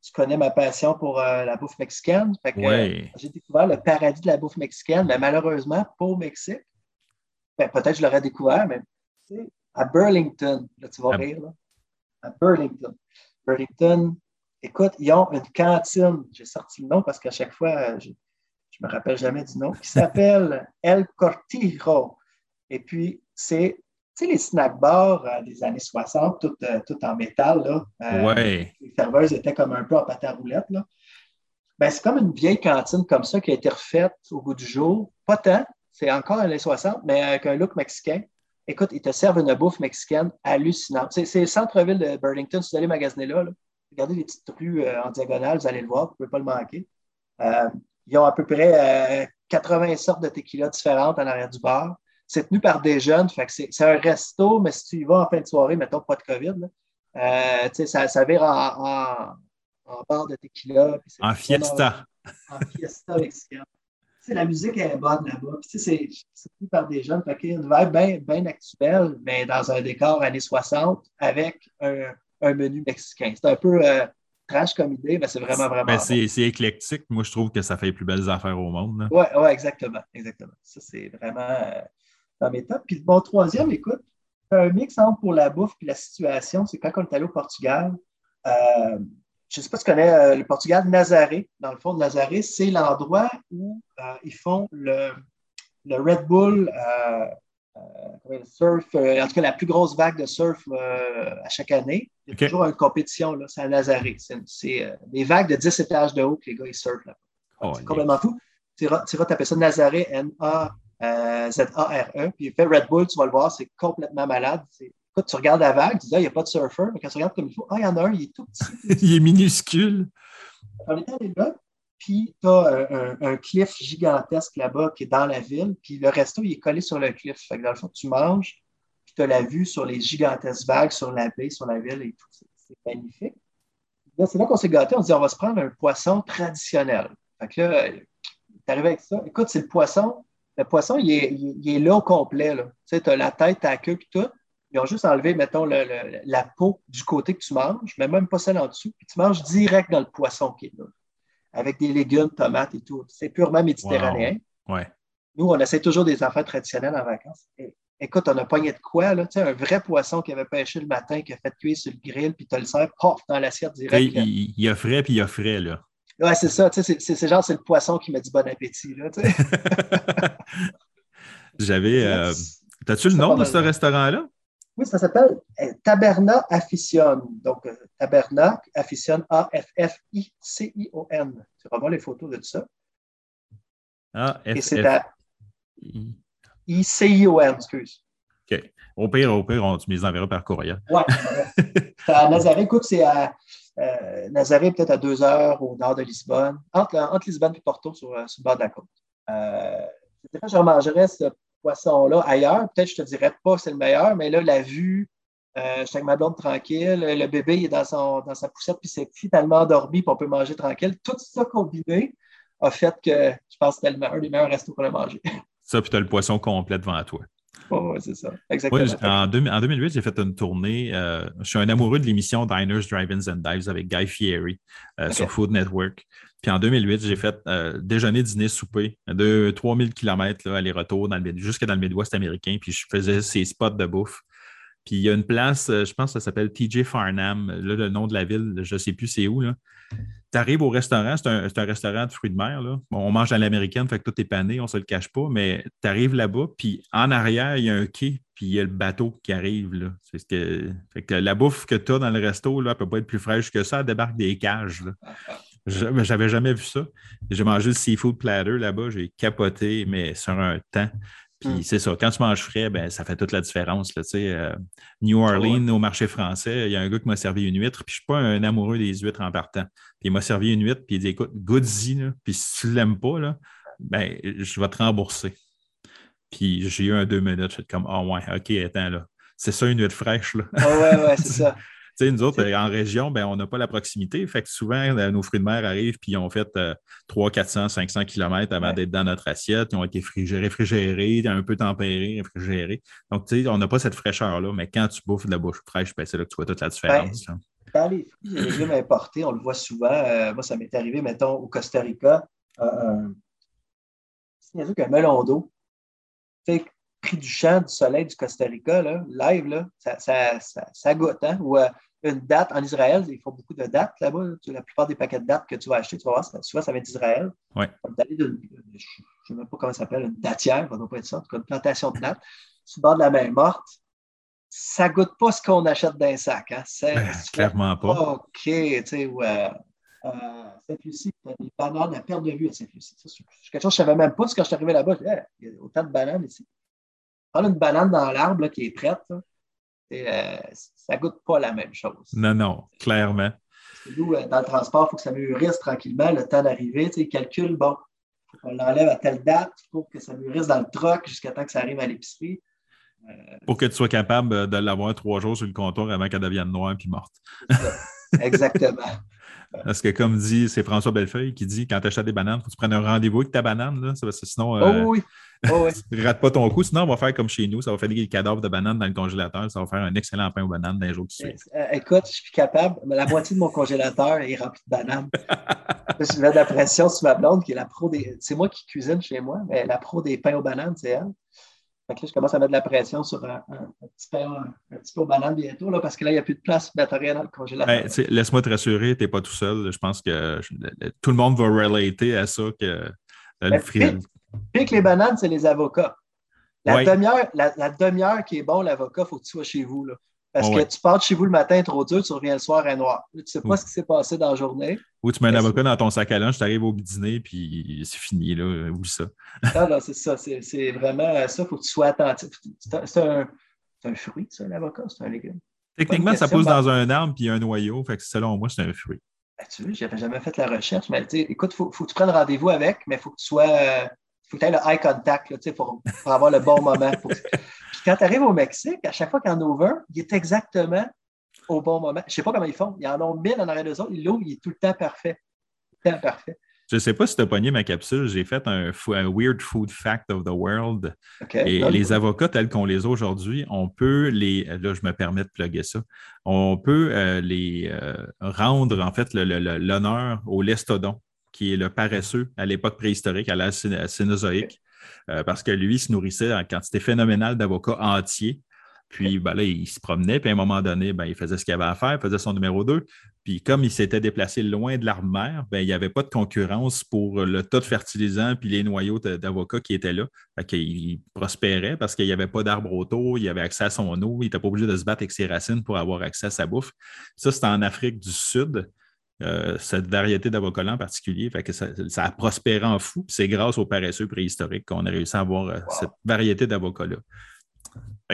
tu connais ma passion pour la bouffe mexicaine. J'ai découvert le paradis de la bouffe mexicaine, mais malheureusement, pas au Mexique. Ben, peut-être je l'aurais découvert, mais à Burlington. Là, tu vas ah. rire, là. À Burlington. Burlington, écoute, ils ont une cantine. J'ai sorti le nom parce qu'à chaque fois, je ne me rappelle jamais du nom, qui s'appelle El Cortijo. Et puis, c'est tu sais, les snack bars euh, des années 60, tout, euh, tout en métal, là. Euh, les serveuses étaient comme un peu en pâte à roulette, là. Ben, c'est comme une vieille cantine comme ça qui a été refaite au bout du jour. Pas tant, c'est encore années 60, mais avec un look mexicain. Écoute, ils te servent une bouffe mexicaine hallucinante. C'est le centre-ville de Burlington. Si vous allez magasiner là, regardez les petites rues euh, en diagonale, vous allez le voir, vous ne pouvez pas le manquer. Euh, ils ont à peu près 80 euh, sortes de tequila différentes en arrière du bar. C'est tenu par des jeunes, c'est un resto, mais si tu y vas en fin de soirée, mettons pas de COVID, ça, ça vire en, bar de tequila. En fiesta. En fiesta mexicaine la musique est bonne là-bas. C'est fait par des jeunes. Fait une vibe bien actuelle, mais dans un décor années 60 avec un, un menu mexicain. C'est un peu euh, trash comme idée, mais c'est vraiment, vraiment. Ben, c'est éclectique. Moi, je trouve que ça fait les plus belles affaires au monde. Oui, ouais, exactement. exactement. Ça, c'est vraiment euh, dans mes tops. Puis mon troisième, écoute, un mix entre pour la bouffe et la situation. C'est quand on est allé au Portugal. Euh, je ne sais pas si tu connais euh, le Portugal, Nazaré. Dans le fond, Nazaré, c'est l'endroit où ils font le, le Red Bull euh, surf, euh, en tout cas la plus grosse vague de surf euh, à chaque année. Il y a toujours une compétition, c'est à Nazaré. C'est des vagues de 10 étages de haut que les gars ils surfent là. Oh, c'est complètement fou. Tu taper ça Nazaré, N-A-Z-A-R-E, puis il fait Red Bull, tu vas le voir, c'est complètement malade. Écoute, tu regardes la vague, tu dis, ah, il n'y a pas de surfeur, mais quand tu regardes comme il faut, ah, il y en a un, il est tout petit. il est minuscule. On était allé là, puis tu as un, cliff gigantesque là-bas qui est dans la ville, puis le resto, il est collé sur le cliff. Fait que dans le fond, tu manges, puis tu as la vue sur les gigantesques vagues, sur la baie, sur la ville et tout. C'est magnifique. c'est là qu'on s'est gâté. On se dit, on va se prendre un poisson traditionnel. Fait que là, tu arrivé avec ça. Écoute, c'est le poisson. Le poisson, il est, il, est là au complet. Tu sais, tu as la tête, ta queue, puis tout. Ils ont juste enlevé, mettons, la peau du côté que tu manges, mais même pas celle en dessous. Puis tu manges direct dans le poisson qui est là avec des légumes, tomates et tout. C'est purement méditerranéen. Ouais. Nous, on essaie toujours des affaires traditionnelles en vacances. écoute, on a pogné de quoi, là? Tu sais, un vrai poisson qui avait pêché le matin, qui a fait cuire sur le grill, puis tu le sers, pof, dans l'assiette direct. Il, y a frais, puis il y a frais, là. Ouais, c'est ça. Tu sais, c'est genre, c'est le poisson qui m'a dit bon appétit, là, tu sais. J'avais. Euh... T'as-tu le nom de ce restaurant-là? Oui, ça s'appelle euh, Taberna Afficion. Donc, euh, Taberna Afficion, A-F-F-I-C-I-O-N. Tu voir les photos de tout ça. A-F-F. Et c'est à I-C-I-O-N, excuse. OK. Au pire, au pire, on, tu me les enverras par courriel. Oui. à Nazaré. Écoute, c'est à euh, Nazaré, peut-être à deux heures au nord de Lisbonne, entre, entre Lisbonne et Porto, sur, sur le bord de la côte. Euh, je remangerais ce poisson-là ailleurs. Peut-être je te dirais pas c'est le meilleur, mais là, la vue, euh, je suis avec ma blonde tranquille, le bébé il est dans, son, dans sa poussette, puis c'est finalement endormi, puis on peut manger tranquille. Tout ça combiné a fait que je pense que c'était un des meilleurs restos qu'on a mangé. Ça, puis tu as le poisson complet devant toi. Oui, c'est ça. Exactement. en, 2008, j'ai fait une tournée. Euh, je suis un amoureux de l'émission Diners, Drive-Ins and Dives avec Guy Fieri euh, sur Food Network. Puis en 2008, j'ai fait euh, déjeuner, dîner, souper de 3000 km aller-retour jusqu'à dans le Midwest américain. Puis je faisais ces spots de bouffe. Puis il y a une place, je pense que ça s'appelle TJ Farnham. Là, le nom de la ville, je ne sais plus c'est où. Tu arrives au restaurant, c'est un, restaurant de fruits de mer. Là. on mange à l'américaine, fait que tout est pané, on ne se le cache pas, mais tu arrives là-bas, puis en arrière, il y a un quai, puis il y a le bateau qui arrive. Là. C'est ce que, la bouffe que tu as dans le resto ne peut pas être plus fraîche que ça, elle débarque des cages. J'avais jamais vu ça. J'ai mangé le seafood platter là-bas, j'ai capoté, mais sur un temps. Puis hmm. c'est ça, quand tu manges frais, ben, ça fait toute la différence. Là, euh, New Orleans, au marché français, il y a un gars qui m'a servi une huître, puis je ne suis pas un amoureux des huîtres en partant. Puis il m'a servi une huître, puis il dit Écoute, goody, puis si tu ne l'aimes pas, là, ben, je vais te rembourser. Puis j'ai eu un deux minutes, je suis comme Ah oh, ouais, ok, attends là. C'est ça une huître fraîche. Là. Ah ouais, ouais, c'est ça. Sais, nous autres, en région, ben, on n'a pas la proximité. Fait que souvent, euh, nos fruits de mer arrivent puis ils ont fait 300, 400, 500 km avant d'être dans notre assiette. Ils ont été réfrigérés, un peu tempérés, réfrigérés. Donc, tu sais, on n'a pas cette fraîcheur-là. Mais quand tu bouffes de la bouche fraîche, ben, c'est là que tu vois toute la différence. dans les fruits et légumes importés, on le voit souvent. Euh, moi, ça m'est arrivé, mettons, au Costa Rica. Euh, c'est qu'un melon d'eau. Du champ du soleil du Costa Rica, là, live, là, ça, ça, ça, goûte. Hein? Ou une date en Israël, ils font beaucoup de dates là-bas. La plupart des paquets de dates que tu vas acheter, tu vas voir, souvent ça vient d'Israël. Ouais. je ne sais même pas comment ça s'appelle, une datière, ça ne pas être ça, en tout cas une plantation de dates, sur le bord de la main morte. Ça ne goûte pas ce qu'on achète dans un sac. Hein? Ben, clairement pas. OK, tu sais, ouais. Euh, Sainte-Lucie, tu as des bananes à perte de vue à Sainte-Lucie. C'est quelque chose que je ne savais même pas. Parce que quand je suis arrivé là-bas, il y a autant de bananes ici. Prends une banane dans l'arbre qui est prête. Là. Euh, ça ne goûte pas la même chose. Non, non, clairement. Nous, euh, dans le transport, il faut que ça mûrisse tranquillement, le temps d'arriver. Tu sais, calcule, bon, on l'enlève à telle date, il faut que ça mûrisse dans le troc jusqu'à temps que ça arrive à l'épicerie. Euh, pour que tu sois capable de l'avoir trois jours sur le comptoir avant qu'elle devienne noire puis morte. Exactement. Parce que, comme dit, c'est François Bellefeuille qui dit quand tu achètes des bananes, il faut que tu prennes un rendez-vous avec ta banane. Là, parce que sinon, oh, oui. Oh, rate pas ton coup. Sinon, on va faire comme chez nous. Ça va faire des cadavres de bananes dans le congélateur. Ça va faire un excellent pain aux bananes dans les jours qui suivent. Euh, écoute, je suis capable. La moitié de mon congélateur est rempli de bananes. je mets de la pression sur ma blonde, qui est la pro des. C'est moi qui cuisine chez moi, mais la pro des pains aux bananes, c'est elle. Fait que là, je commence à mettre de la pression sur un, petit, peu, un, petit, peu, aux bananes bientôt, là, parce que là, il n'y a plus de place mettre rien dans le congélateur. Ben, Laisse-moi te rassurer, tu n'es pas tout seul. Je pense que tout le monde va relater à ça que le ben, fruit. Puis que les bananes, c'est les avocats. La demi-heure la, demi qui est bon, l'avocat, il faut que tu sois chez vous. Là. Parce que tu pars chez vous le matin trop dur, tu reviens le soir à noir. tu ne sais pas ce qui s'est passé dans la journée. Ou tu mets un avocat dans ton sac à lunch, tu arrives au dîner, puis c'est fini, là. Oublie ça. non, non, c'est ça. C'est vraiment ça. Il faut que tu sois attentif. C'est un, un, fruit, ça, l'avocat, c'est un légume. Techniquement, ça pousse dans un arbre puis un noyau. Fait que selon moi, c'est un fruit. Ben, tu vois, je n'avais jamais fait la recherche, mais écoute, il faut, faut, que tu prennes rendez-vous avec, mais il faut que tu sois. Euh, faut que tu aies le eye contact là, pour, pour avoir le bon moment. Puis quand tu arrives au Mexique, à chaque fois qu'il y en ouvre un, il est exactement au bon moment. Je ne sais pas comment ils font. Ils en ont mille en arrière d'eux autres. L'eau, il est tout le temps parfait. Tout le temps parfait. Je ne sais pas si tu as pogné ma capsule. J'ai fait un, Weird Food Fact of the World. Et les avocats tels qu'on les a aujourd'hui, on peut les. Là, je me permets de plugger ça. On peut euh, les euh, rendre, en fait, l'honneur au lestodon qui est le paresseux à l'époque préhistorique, à la Cénozoïque, euh, parce que lui, il se nourrissait en quantité phénoménale d'avocats entiers. Puis ben là, il se promenait, puis à un moment donné, ben, il faisait ce qu'il avait à faire, il faisait son numéro 2. Puis comme il s'était déplacé loin de l'arme-mère, ben, il n'y avait pas de concurrence pour le tas de fertilisants puis les noyaux d'avocats qui étaient là. Fait il prospérait parce qu'il n'y avait pas d'arbre autour, il avait accès à son eau, il n'était pas obligé de se battre avec ses racines pour avoir accès à sa bouffe. Ça, c'était en Afrique du Sud. Euh, cette variété d'avocats en particulier. Fait que ça, a prospéré en fou. C'est grâce aux paresseux préhistoriques qu'on a réussi à avoir euh, cette variété d'avocats-là.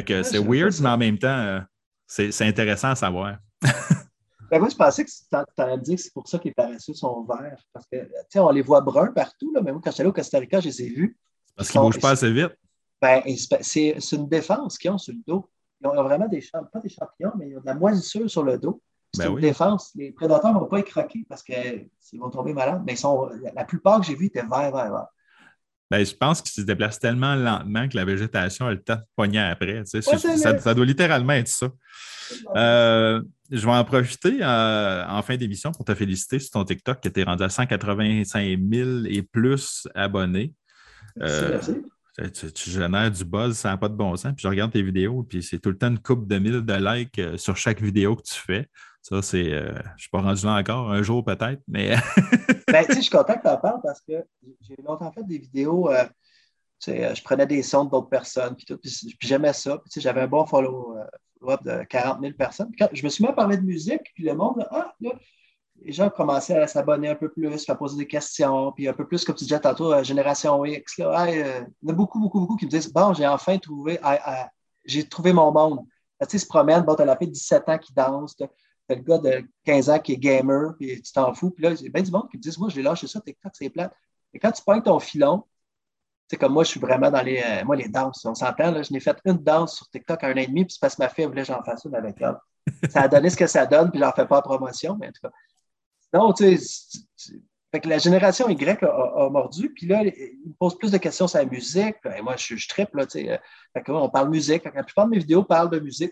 que c'est weird, mais en même temps, euh, c'est intéressant à savoir. ben moi, je pensais que tu allais dire que c'est pour ça que les paresseux sont verts. Parce que, tu on les voit bruns partout, là, mais moi, quand j'étais allé au Costa Rica, je les ai vus. Parce qu'ils ne bougent pas assez vite. Ben, c'est une défense qu'ils ont sur le dos. Ils ont vraiment des champignons, pas des champignons, mais ils ont de la moisissure sur le dos. C'est ben une défense. Les prédateurs ne vont pas y croquer parce qu'ils vont tomber malades. Mais ils sont, la plupart que j'ai vus étaient verts, verts, verts. Ben, je pense qu'ils se déplacent tellement lentement que la végétation a le temps de pogner après. ça, doit littéralement être ça. Euh, je vais en profiter euh, en fin d'émission pour te féliciter sur ton TikTok qui était rendu à 185 000 et plus abonnés. Euh, tu, tu, génères du buzz, ça n'a pas de bon sens. Puis je regarde tes vidéos, puis c'est tout le temps une coupe de mille de likes sur chaque vidéo que tu fais. Ça, c'est. Euh, je ne suis pas rendu là encore, un jour peut-être, mais. ben, tu sais, je suis content que tu en parles parce que j'ai longtemps fait des vidéos. Euh, tu sais, euh, je prenais des sons d'autres personnes, puis, tout, puis, j'aimais ça. Puis, tu sais, j'avais un bon follow-up de 40 000 personnes. quand je me suis mis à parler de musique, puis le monde, ah, là, les gens commençaient à s'abonner un peu plus, à poser des questions, puis un peu plus, comme tu disais tantôt, Génération X. Là, il y en a beaucoup, beaucoup, beaucoup qui me disent Bon, j'ai enfin trouvé, j'ai trouvé mon monde. Tu sais, ils se promènent, bon, tu as la fille de 17 ans qui danse, T'as le gars de 15 ans qui est gamer, puis tu t'en fous. Puis là, il y a bien du monde qui me disent Moi, je l'ai lâché ça, TikTok, c'est plate. Et quand tu pognes ton filon, c'est comme moi, je suis vraiment dans les. Euh, moi, les danses, on s'entend, là, je n'ai fait une danse sur TikTok un an et demi, puis c'est parce que ma fille voulait que j'en fasse une avec elle. ça a donné ce que ça donne, puis j'en fais pas en promotion, mais en tout cas. Non, tu sais, fait que la génération Y a, mordu, puis là, il me pose plus de questions sur la musique. Et moi, je, je triple, là, tu sais. Fait on parle musique. la plupart de mes vidéos parlent de musique.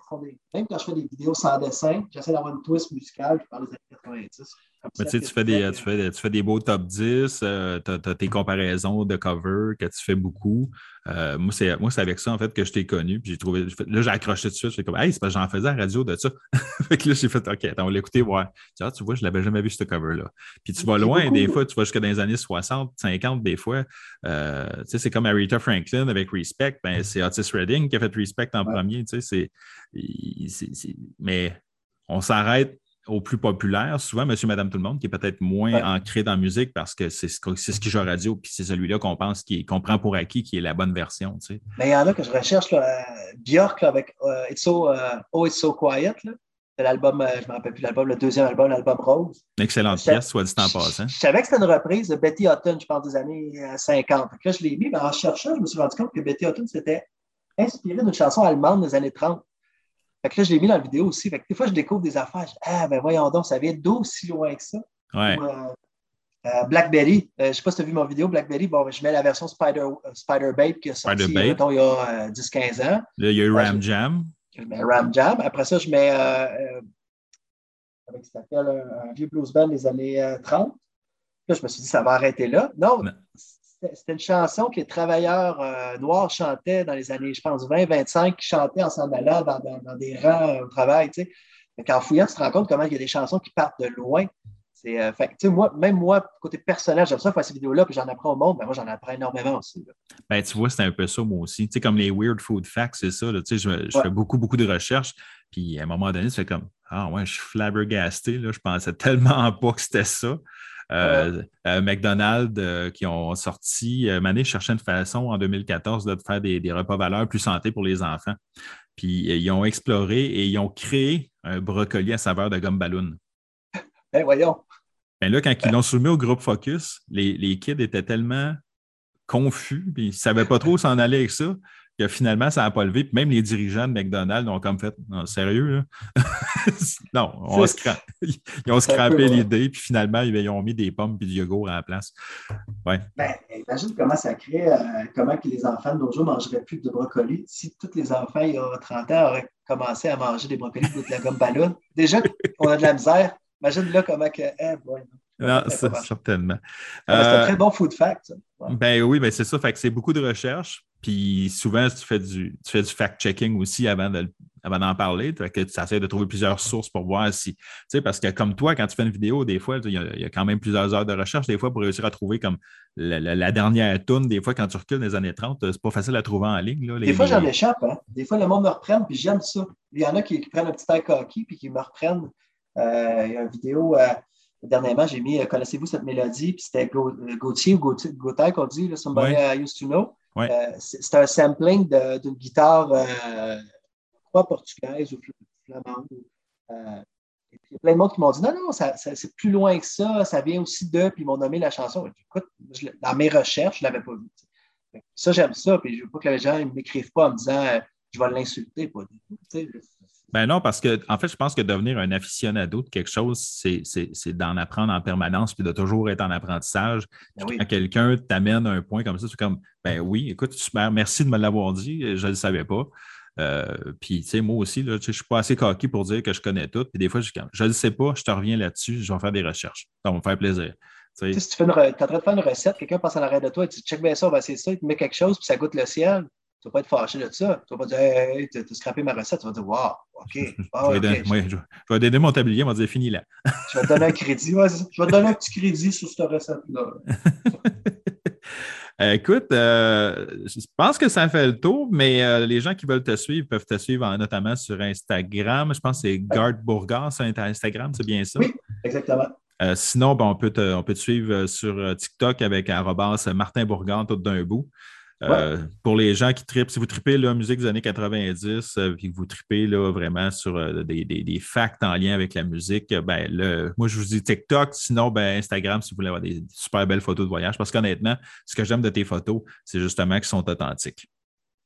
Même quand je fais des vidéos sans dessin, j'essaie d'avoir une twist musicale, je parle des années 90. Mais tu sais, tu fais, des, tu, fais, tu fais des beaux top 10, euh, tu as, tes comparaisons de cover que tu fais beaucoup. Euh, moi, c'est avec ça, en fait, que je t'ai connu. Puis j'ai trouvé. Là, j'ai accroché tout de suite. J'ai comme, hey, c'est parce que j'en faisais à la radio de ça. fait que là, j'ai fait, OK, attends, on va l'écouter, voir. Ah, tu vois, je ne l'avais jamais vu, ce cover-là. Puis tu vas loin, des fois, tu vas jusqu'à dans les années 60, 50, des fois. Euh, tu sais, c'est comme Aretha Franklin avec Respect. Ben, c'est Otis Redding qui a fait Respect en premier. Tu sais, c'est. Mais on s'arrête au plus populaire, souvent Monsieur, Madame, tout le monde, qui est peut-être moins ancré dans la musique parce que c'est ce, ce qui joue radio, puis c'est celui-là qu'on pense qu'on prend pour acquis, qui est la bonne version. Tu sais. Mais il y en a que je recherche, là, Björk avec euh, It's so, euh, Oh It's So Quiet. C'est l'album, euh, je ne me rappelle plus l'album, le deuxième album, l'album Rose. Excellente pièce, soit dit en passant. Je savais que c'était une reprise de Betty Hutton, je pense, des années 50. là, je l'ai mis, mais en cherchant, je me suis rendu compte que Betty Hutton s'était inspirée d'une chanson allemande des années 30. Fait que là, je l'ai mis dans la vidéo aussi. Fait que des fois, je découvre des affaires. Je dis, ah, ben voyons donc, ça vient d'aussi loin que ça. Ouais. Ou, euh, euh, Blackberry, euh, je ne sais pas si tu as vu mon vidéo, Blackberry, bon, ben, je mets la version Spider, Spider Bait qui a sorti il y a euh, 10-15 ans. Là, il y a eu Ram Jam. Je mets Ram Jam. Après ça, je mets comment ça s'appelle, un, un vieux blues band des années euh, 30. Là, je me suis dit, ça va arrêter là. Non, c'était une chanson que les travailleurs euh, noirs chantaient dans les années, je pense, 20-25, qui chantaient en s'en allant dans, dans- dans des rangs euh, au travail. Tu sais. Qu'en fouillant, tu te rends compte comment il y a des chansons qui partent de loin. C'est, euh, fait moi, même moi, côté personnel, j'aime ça faire ces vidéos-là, puis j'en apprends au monde, mais moi, j'en apprends énormément aussi. là. Ben, tu vois, c'est un peu ça, moi aussi. Tu sais, comme les Weird Food Facts, c'est ça. là. Tu sais, je, je Ouais. fais beaucoup, beaucoup de recherches. Puis à un moment donné, tu fais comme Ah ouais, je suis flabbergasté. Là. Je pensais tellement pas que c'était ça. Euh, euh, McDonald's euh, qui ont sorti, Mané cherchait une façon en 2014 là, de faire des, des repas valeurs plus santé pour les enfants. Puis ils ont exploré et ils ont créé un brocoli à saveur de gomme ballon. Ben, voyons. Ben là, quand ils l'ont soumis au groupe Focus, les, les kids étaient tellement confus, puis ils ne savaient pas trop où s'en aller avec ça, que finalement, ça n'a pas levé. Puis même les dirigeants de McDonald's ont comme fait Non, sérieux, là? non, on scra- ils ont scrappé ouais. l'idée, puis finalement, ils ont mis des pommes et du yogourt à la place. Ben, imagine comment ça crée, euh, comment que les enfants de nos jours ne mangeraient plus de brocoli. Si tous les enfants, il y a 30 ans, auraient commencé à manger des brocolis de la gomme ballon, déjà qu'on a de la misère, imagine là comment que. eh, boy. Non, Ouais, ça, certainement. Ah, C'est un Euh, très bon food fact. Ouais. Ben oui, ben c'est ça. Fait que c'est beaucoup de recherches. Puis souvent, tu fais du, tu fais du fact-checking aussi avant de, avant d'en parler. Fait que tu essaies de trouver plusieurs sources pour voir si. Tu sais, parce que comme toi, quand tu fais une vidéo, des fois, il y, a, il y a quand même plusieurs heures de recherche, des fois, pour réussir à trouver comme la, la- la dernière tune. Des fois, quand tu recules dans les années 30, c'est pas facile à trouver en ligne. Là, les- Des fois, j'en échappe. Hein? Des fois, le monde me reprenne, puis j'aime ça. Il y en a qui, qui prennent un petit air coquille, puis qui me reprennent. Euh, il y a une vidéo, euh, dernièrement, j'ai mis euh, Connaissez-vous cette mélodie? Puis c'était euh, Gauthier ou Gauthier, qu'on dit, là, Somebody Ouais. I used to know. Ouais. Euh, c'est un sampling d'une guitare, euh, je crois, portugaise ou fl- flamande. Euh, et puis, il y a plein de monde qui m'ont dit non, non, ça, ça- c'est plus loin que ça, ça vient aussi de, puis ils m'ont nommé la chanson. Écoute, je dans mes recherches, je ne l'avais pas vu. Ça, j'aime ça, puis je veux pas que les gens ne m'écrivent pas en me disant je vais l'insulter, pas du tout. Tu. Ben non, parce que, en fait, je pense que devenir un aficionado de quelque chose, c'est, d'en apprendre en permanence puis de toujours être en apprentissage. Ben oui. Quand quelqu'un t'amène à un point comme ça, c'est comme, ben oui, écoute, super, merci de me l'avoir dit, je ne le savais pas. Euh, puis, tu sais, moi aussi, là, tu je ne suis pas assez coquille pour dire que je connais tout. Puis des fois, je ne le sais pas, je te reviens là-dessus, je vais faire des recherches. Ça va me faire plaisir. Tu Tu si tu es en train de faire une recette, quelqu'un passe en arrière de toi et tu dis check bien ça, on va essayer ça, il te met quelque chose, puis ça goûte le ciel. Tu ne vas pas être fâché de ça. Tu ne vas pas dire Hey, t'as t'as scrappé ma recette. Tu vas dire Wow, OK. Ah, je, vais ok. donner, ouais, je, je vais donner mon tablier, on va dire fini là. Je vais te donner un crédit. Ouais, je vais te donner un petit crédit sur cette recette-là. Euh, écoute, euh, je pense que ça fait le tour, mais euh, les gens qui veulent te suivre peuvent te suivre en- notamment sur Instagram. Je pense que c'est Gard Bourgas sur Instagram, c'est bien ça? Oui. Exactement. Euh, sinon, ben, on, peut te, on peut te suivre sur TikTok avec arrobas Martin Bourgan, tout d'un bout. Euh, Pour les gens qui tripent, si vous tripez la musique des années 90, euh, puis que vous tripez là, vraiment sur euh, des, des, des facts en lien avec la musique, euh, ben, le, moi, je vous dis TikTok, sinon ben, Instagram, si vous voulez avoir des super belles photos de voyage. Parce qu'honnêtement, ce que j'aime de tes photos, c'est justement qu'elles sont authentiques.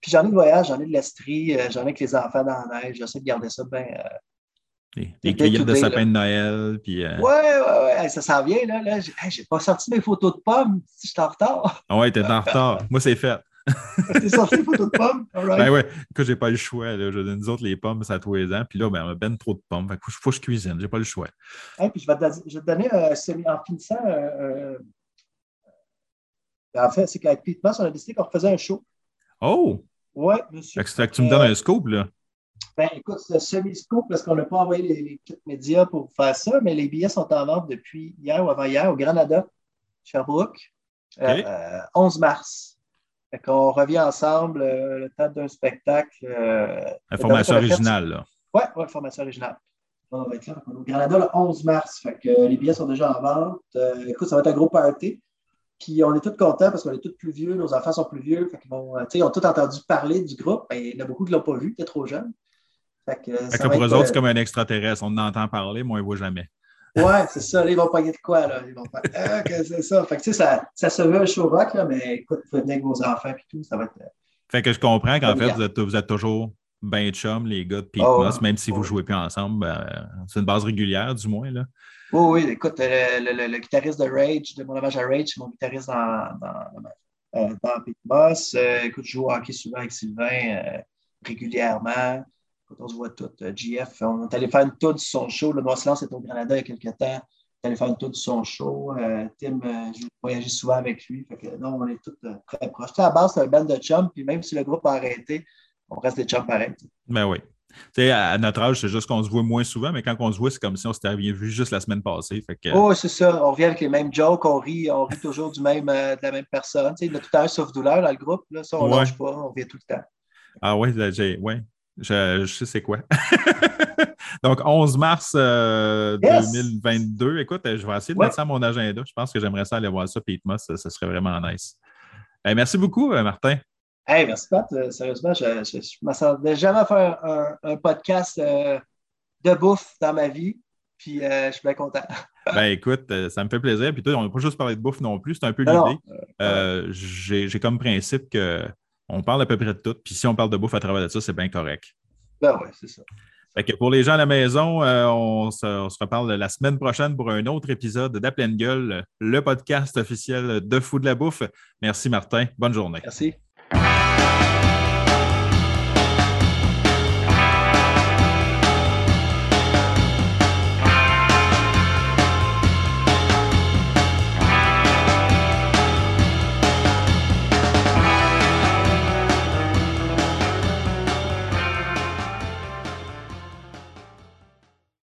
Puis j'en ai de voyage, j'en ai de l'estrie, euh, j'en ai avec les enfants dans la neige. J'essaie de garder ça bien. Les, cueillettes de sapin de Noël, puis... euh, Ouais, ouais, ouais. Ça s'en vient, là. là. J'ai hey, pas sorti mes photos de pommes. Si je suis en retard. Ah ouais, t'es en retard. Moi, c'est fait. T'es sorti les photos de pommes? All right. Ben ouais, écoute, j'ai pas le choix. Là. Je donne nous autres les pommes, ça tous les ans. Puis là, ben, on a ben trop de pommes. Fait que faut, que je cuisine, j'ai pas le choix. Hey, puis je vais, te, je vais te donner euh, semi- en finissant. euh, euh, en fait, c'est qu'avec Pete Moss, on a décidé qu'on refaisait un show. Oh! Ouais, monsieur. Fait que, fait que tu me donnes un scoop, là. Ben, écoute, c'est semi-scoop parce qu'on n'a pas envoyé les, les kits médias pour faire ça, mais les billets sont en vente depuis hier ou avant-hier au Granada, Sherbrooke, euh, Ok. euh, 11 mars. Fait qu'on revient ensemble euh, le temps d'un spectacle. euh, La formation originale, là. Ouais, ouais, formation originale. On va être là. Au Canada le 11 mars. Fait que euh, les billets sont déjà en vente. Euh, écoute, ça va être un gros party. Puis on est tous contents parce qu'on est tous plus vieux, nos enfants sont plus vieux. Fait qu'ils vont, euh, ils ont tous entendu parler du groupe. il y en a beaucoup qui ne l'ont pas vu, étaient trop jeunes. Fait que, Fait pour eux autres, c'est comme un extraterrestre. On en entend parler, mais on ne voit jamais. Ouais, c'est ça. Là, ils vont pogner de quoi, là? Ils vont faire, ah, que c'est ça. Fait que, tu sais, ça, ça se veut un show rock, là, mais écoute, vous venir avec vos enfants et tout, ça va être. euh, Fait que je comprends qu'en fait, vous êtes, vous êtes toujours ben chum, les gars de Pete oh, Moss, même si vous ne jouez plus ensemble. Ben, c'est une base régulière, du moins. Là. Oui, oui, écoute, le, guitariste de Rage, de mon hommage à Rage, c'est mon guitariste dans, dans, euh, dans Pete Moss. Euh, écoute, je joue au hockey souvent avec Sylvain euh, régulièrement. Quand on se voit tout, GF, on est allé faire une tour de son show. Le Noir Silence est au Canada il y a quelques temps. On est allé faire une tour de son show. Tim, j'ai voyagé souvent avec lui. Fait que, non, on est tous très proches. À la base, c'est un band de chums, puis même si le groupe a arrêté, on reste des chums pareils. Ben oui. sais, à notre âge, c'est juste qu'on se voit moins souvent, mais quand on se voit, c'est comme si on s'était vu juste la semaine passée. Fait que... Oh, c'est ça. On revient avec les mêmêmes jokes, on rit, on rit toujours du même, euh, de la même personne. Tu sais, il y a tout à sauf douleur dans le groupe. Là. Ça, on ne lâche pas, on revient tout le temps. Ah oui, j'ai, ouais. Je, je, sais c'est quoi. Donc, 11 mars 2022. Euh, Écoute, je vais essayer de mettre ça à mon agenda. Je pense que j'aimerais ça aller voir ça, Pete Moss. Ça, serait vraiment nice. Merci beaucoup, euh, Martin. Hey, merci Pat. Euh, sérieusement, je ne m'attendais jamais faire un, un podcast euh, de bouffe dans ma vie. Puis je suis bien content. ben écoute, ça me fait plaisir. Puis toi, on n'a pas juste parlé de bouffe non plus, c'est un peu l'idée. J'ai comme principe qu'on parle à peu près de tout. Puis si on parle de bouffe à travers de ça, c'est bien correct. Ben oui, c'est ça. Fait que pour les gens à la maison, on, se, reparle la semaine prochaine pour un autre épisode d'À pleine gueule, le podcast officiel de Fou de la bouffe. Merci Martin. Bonne journée. Merci.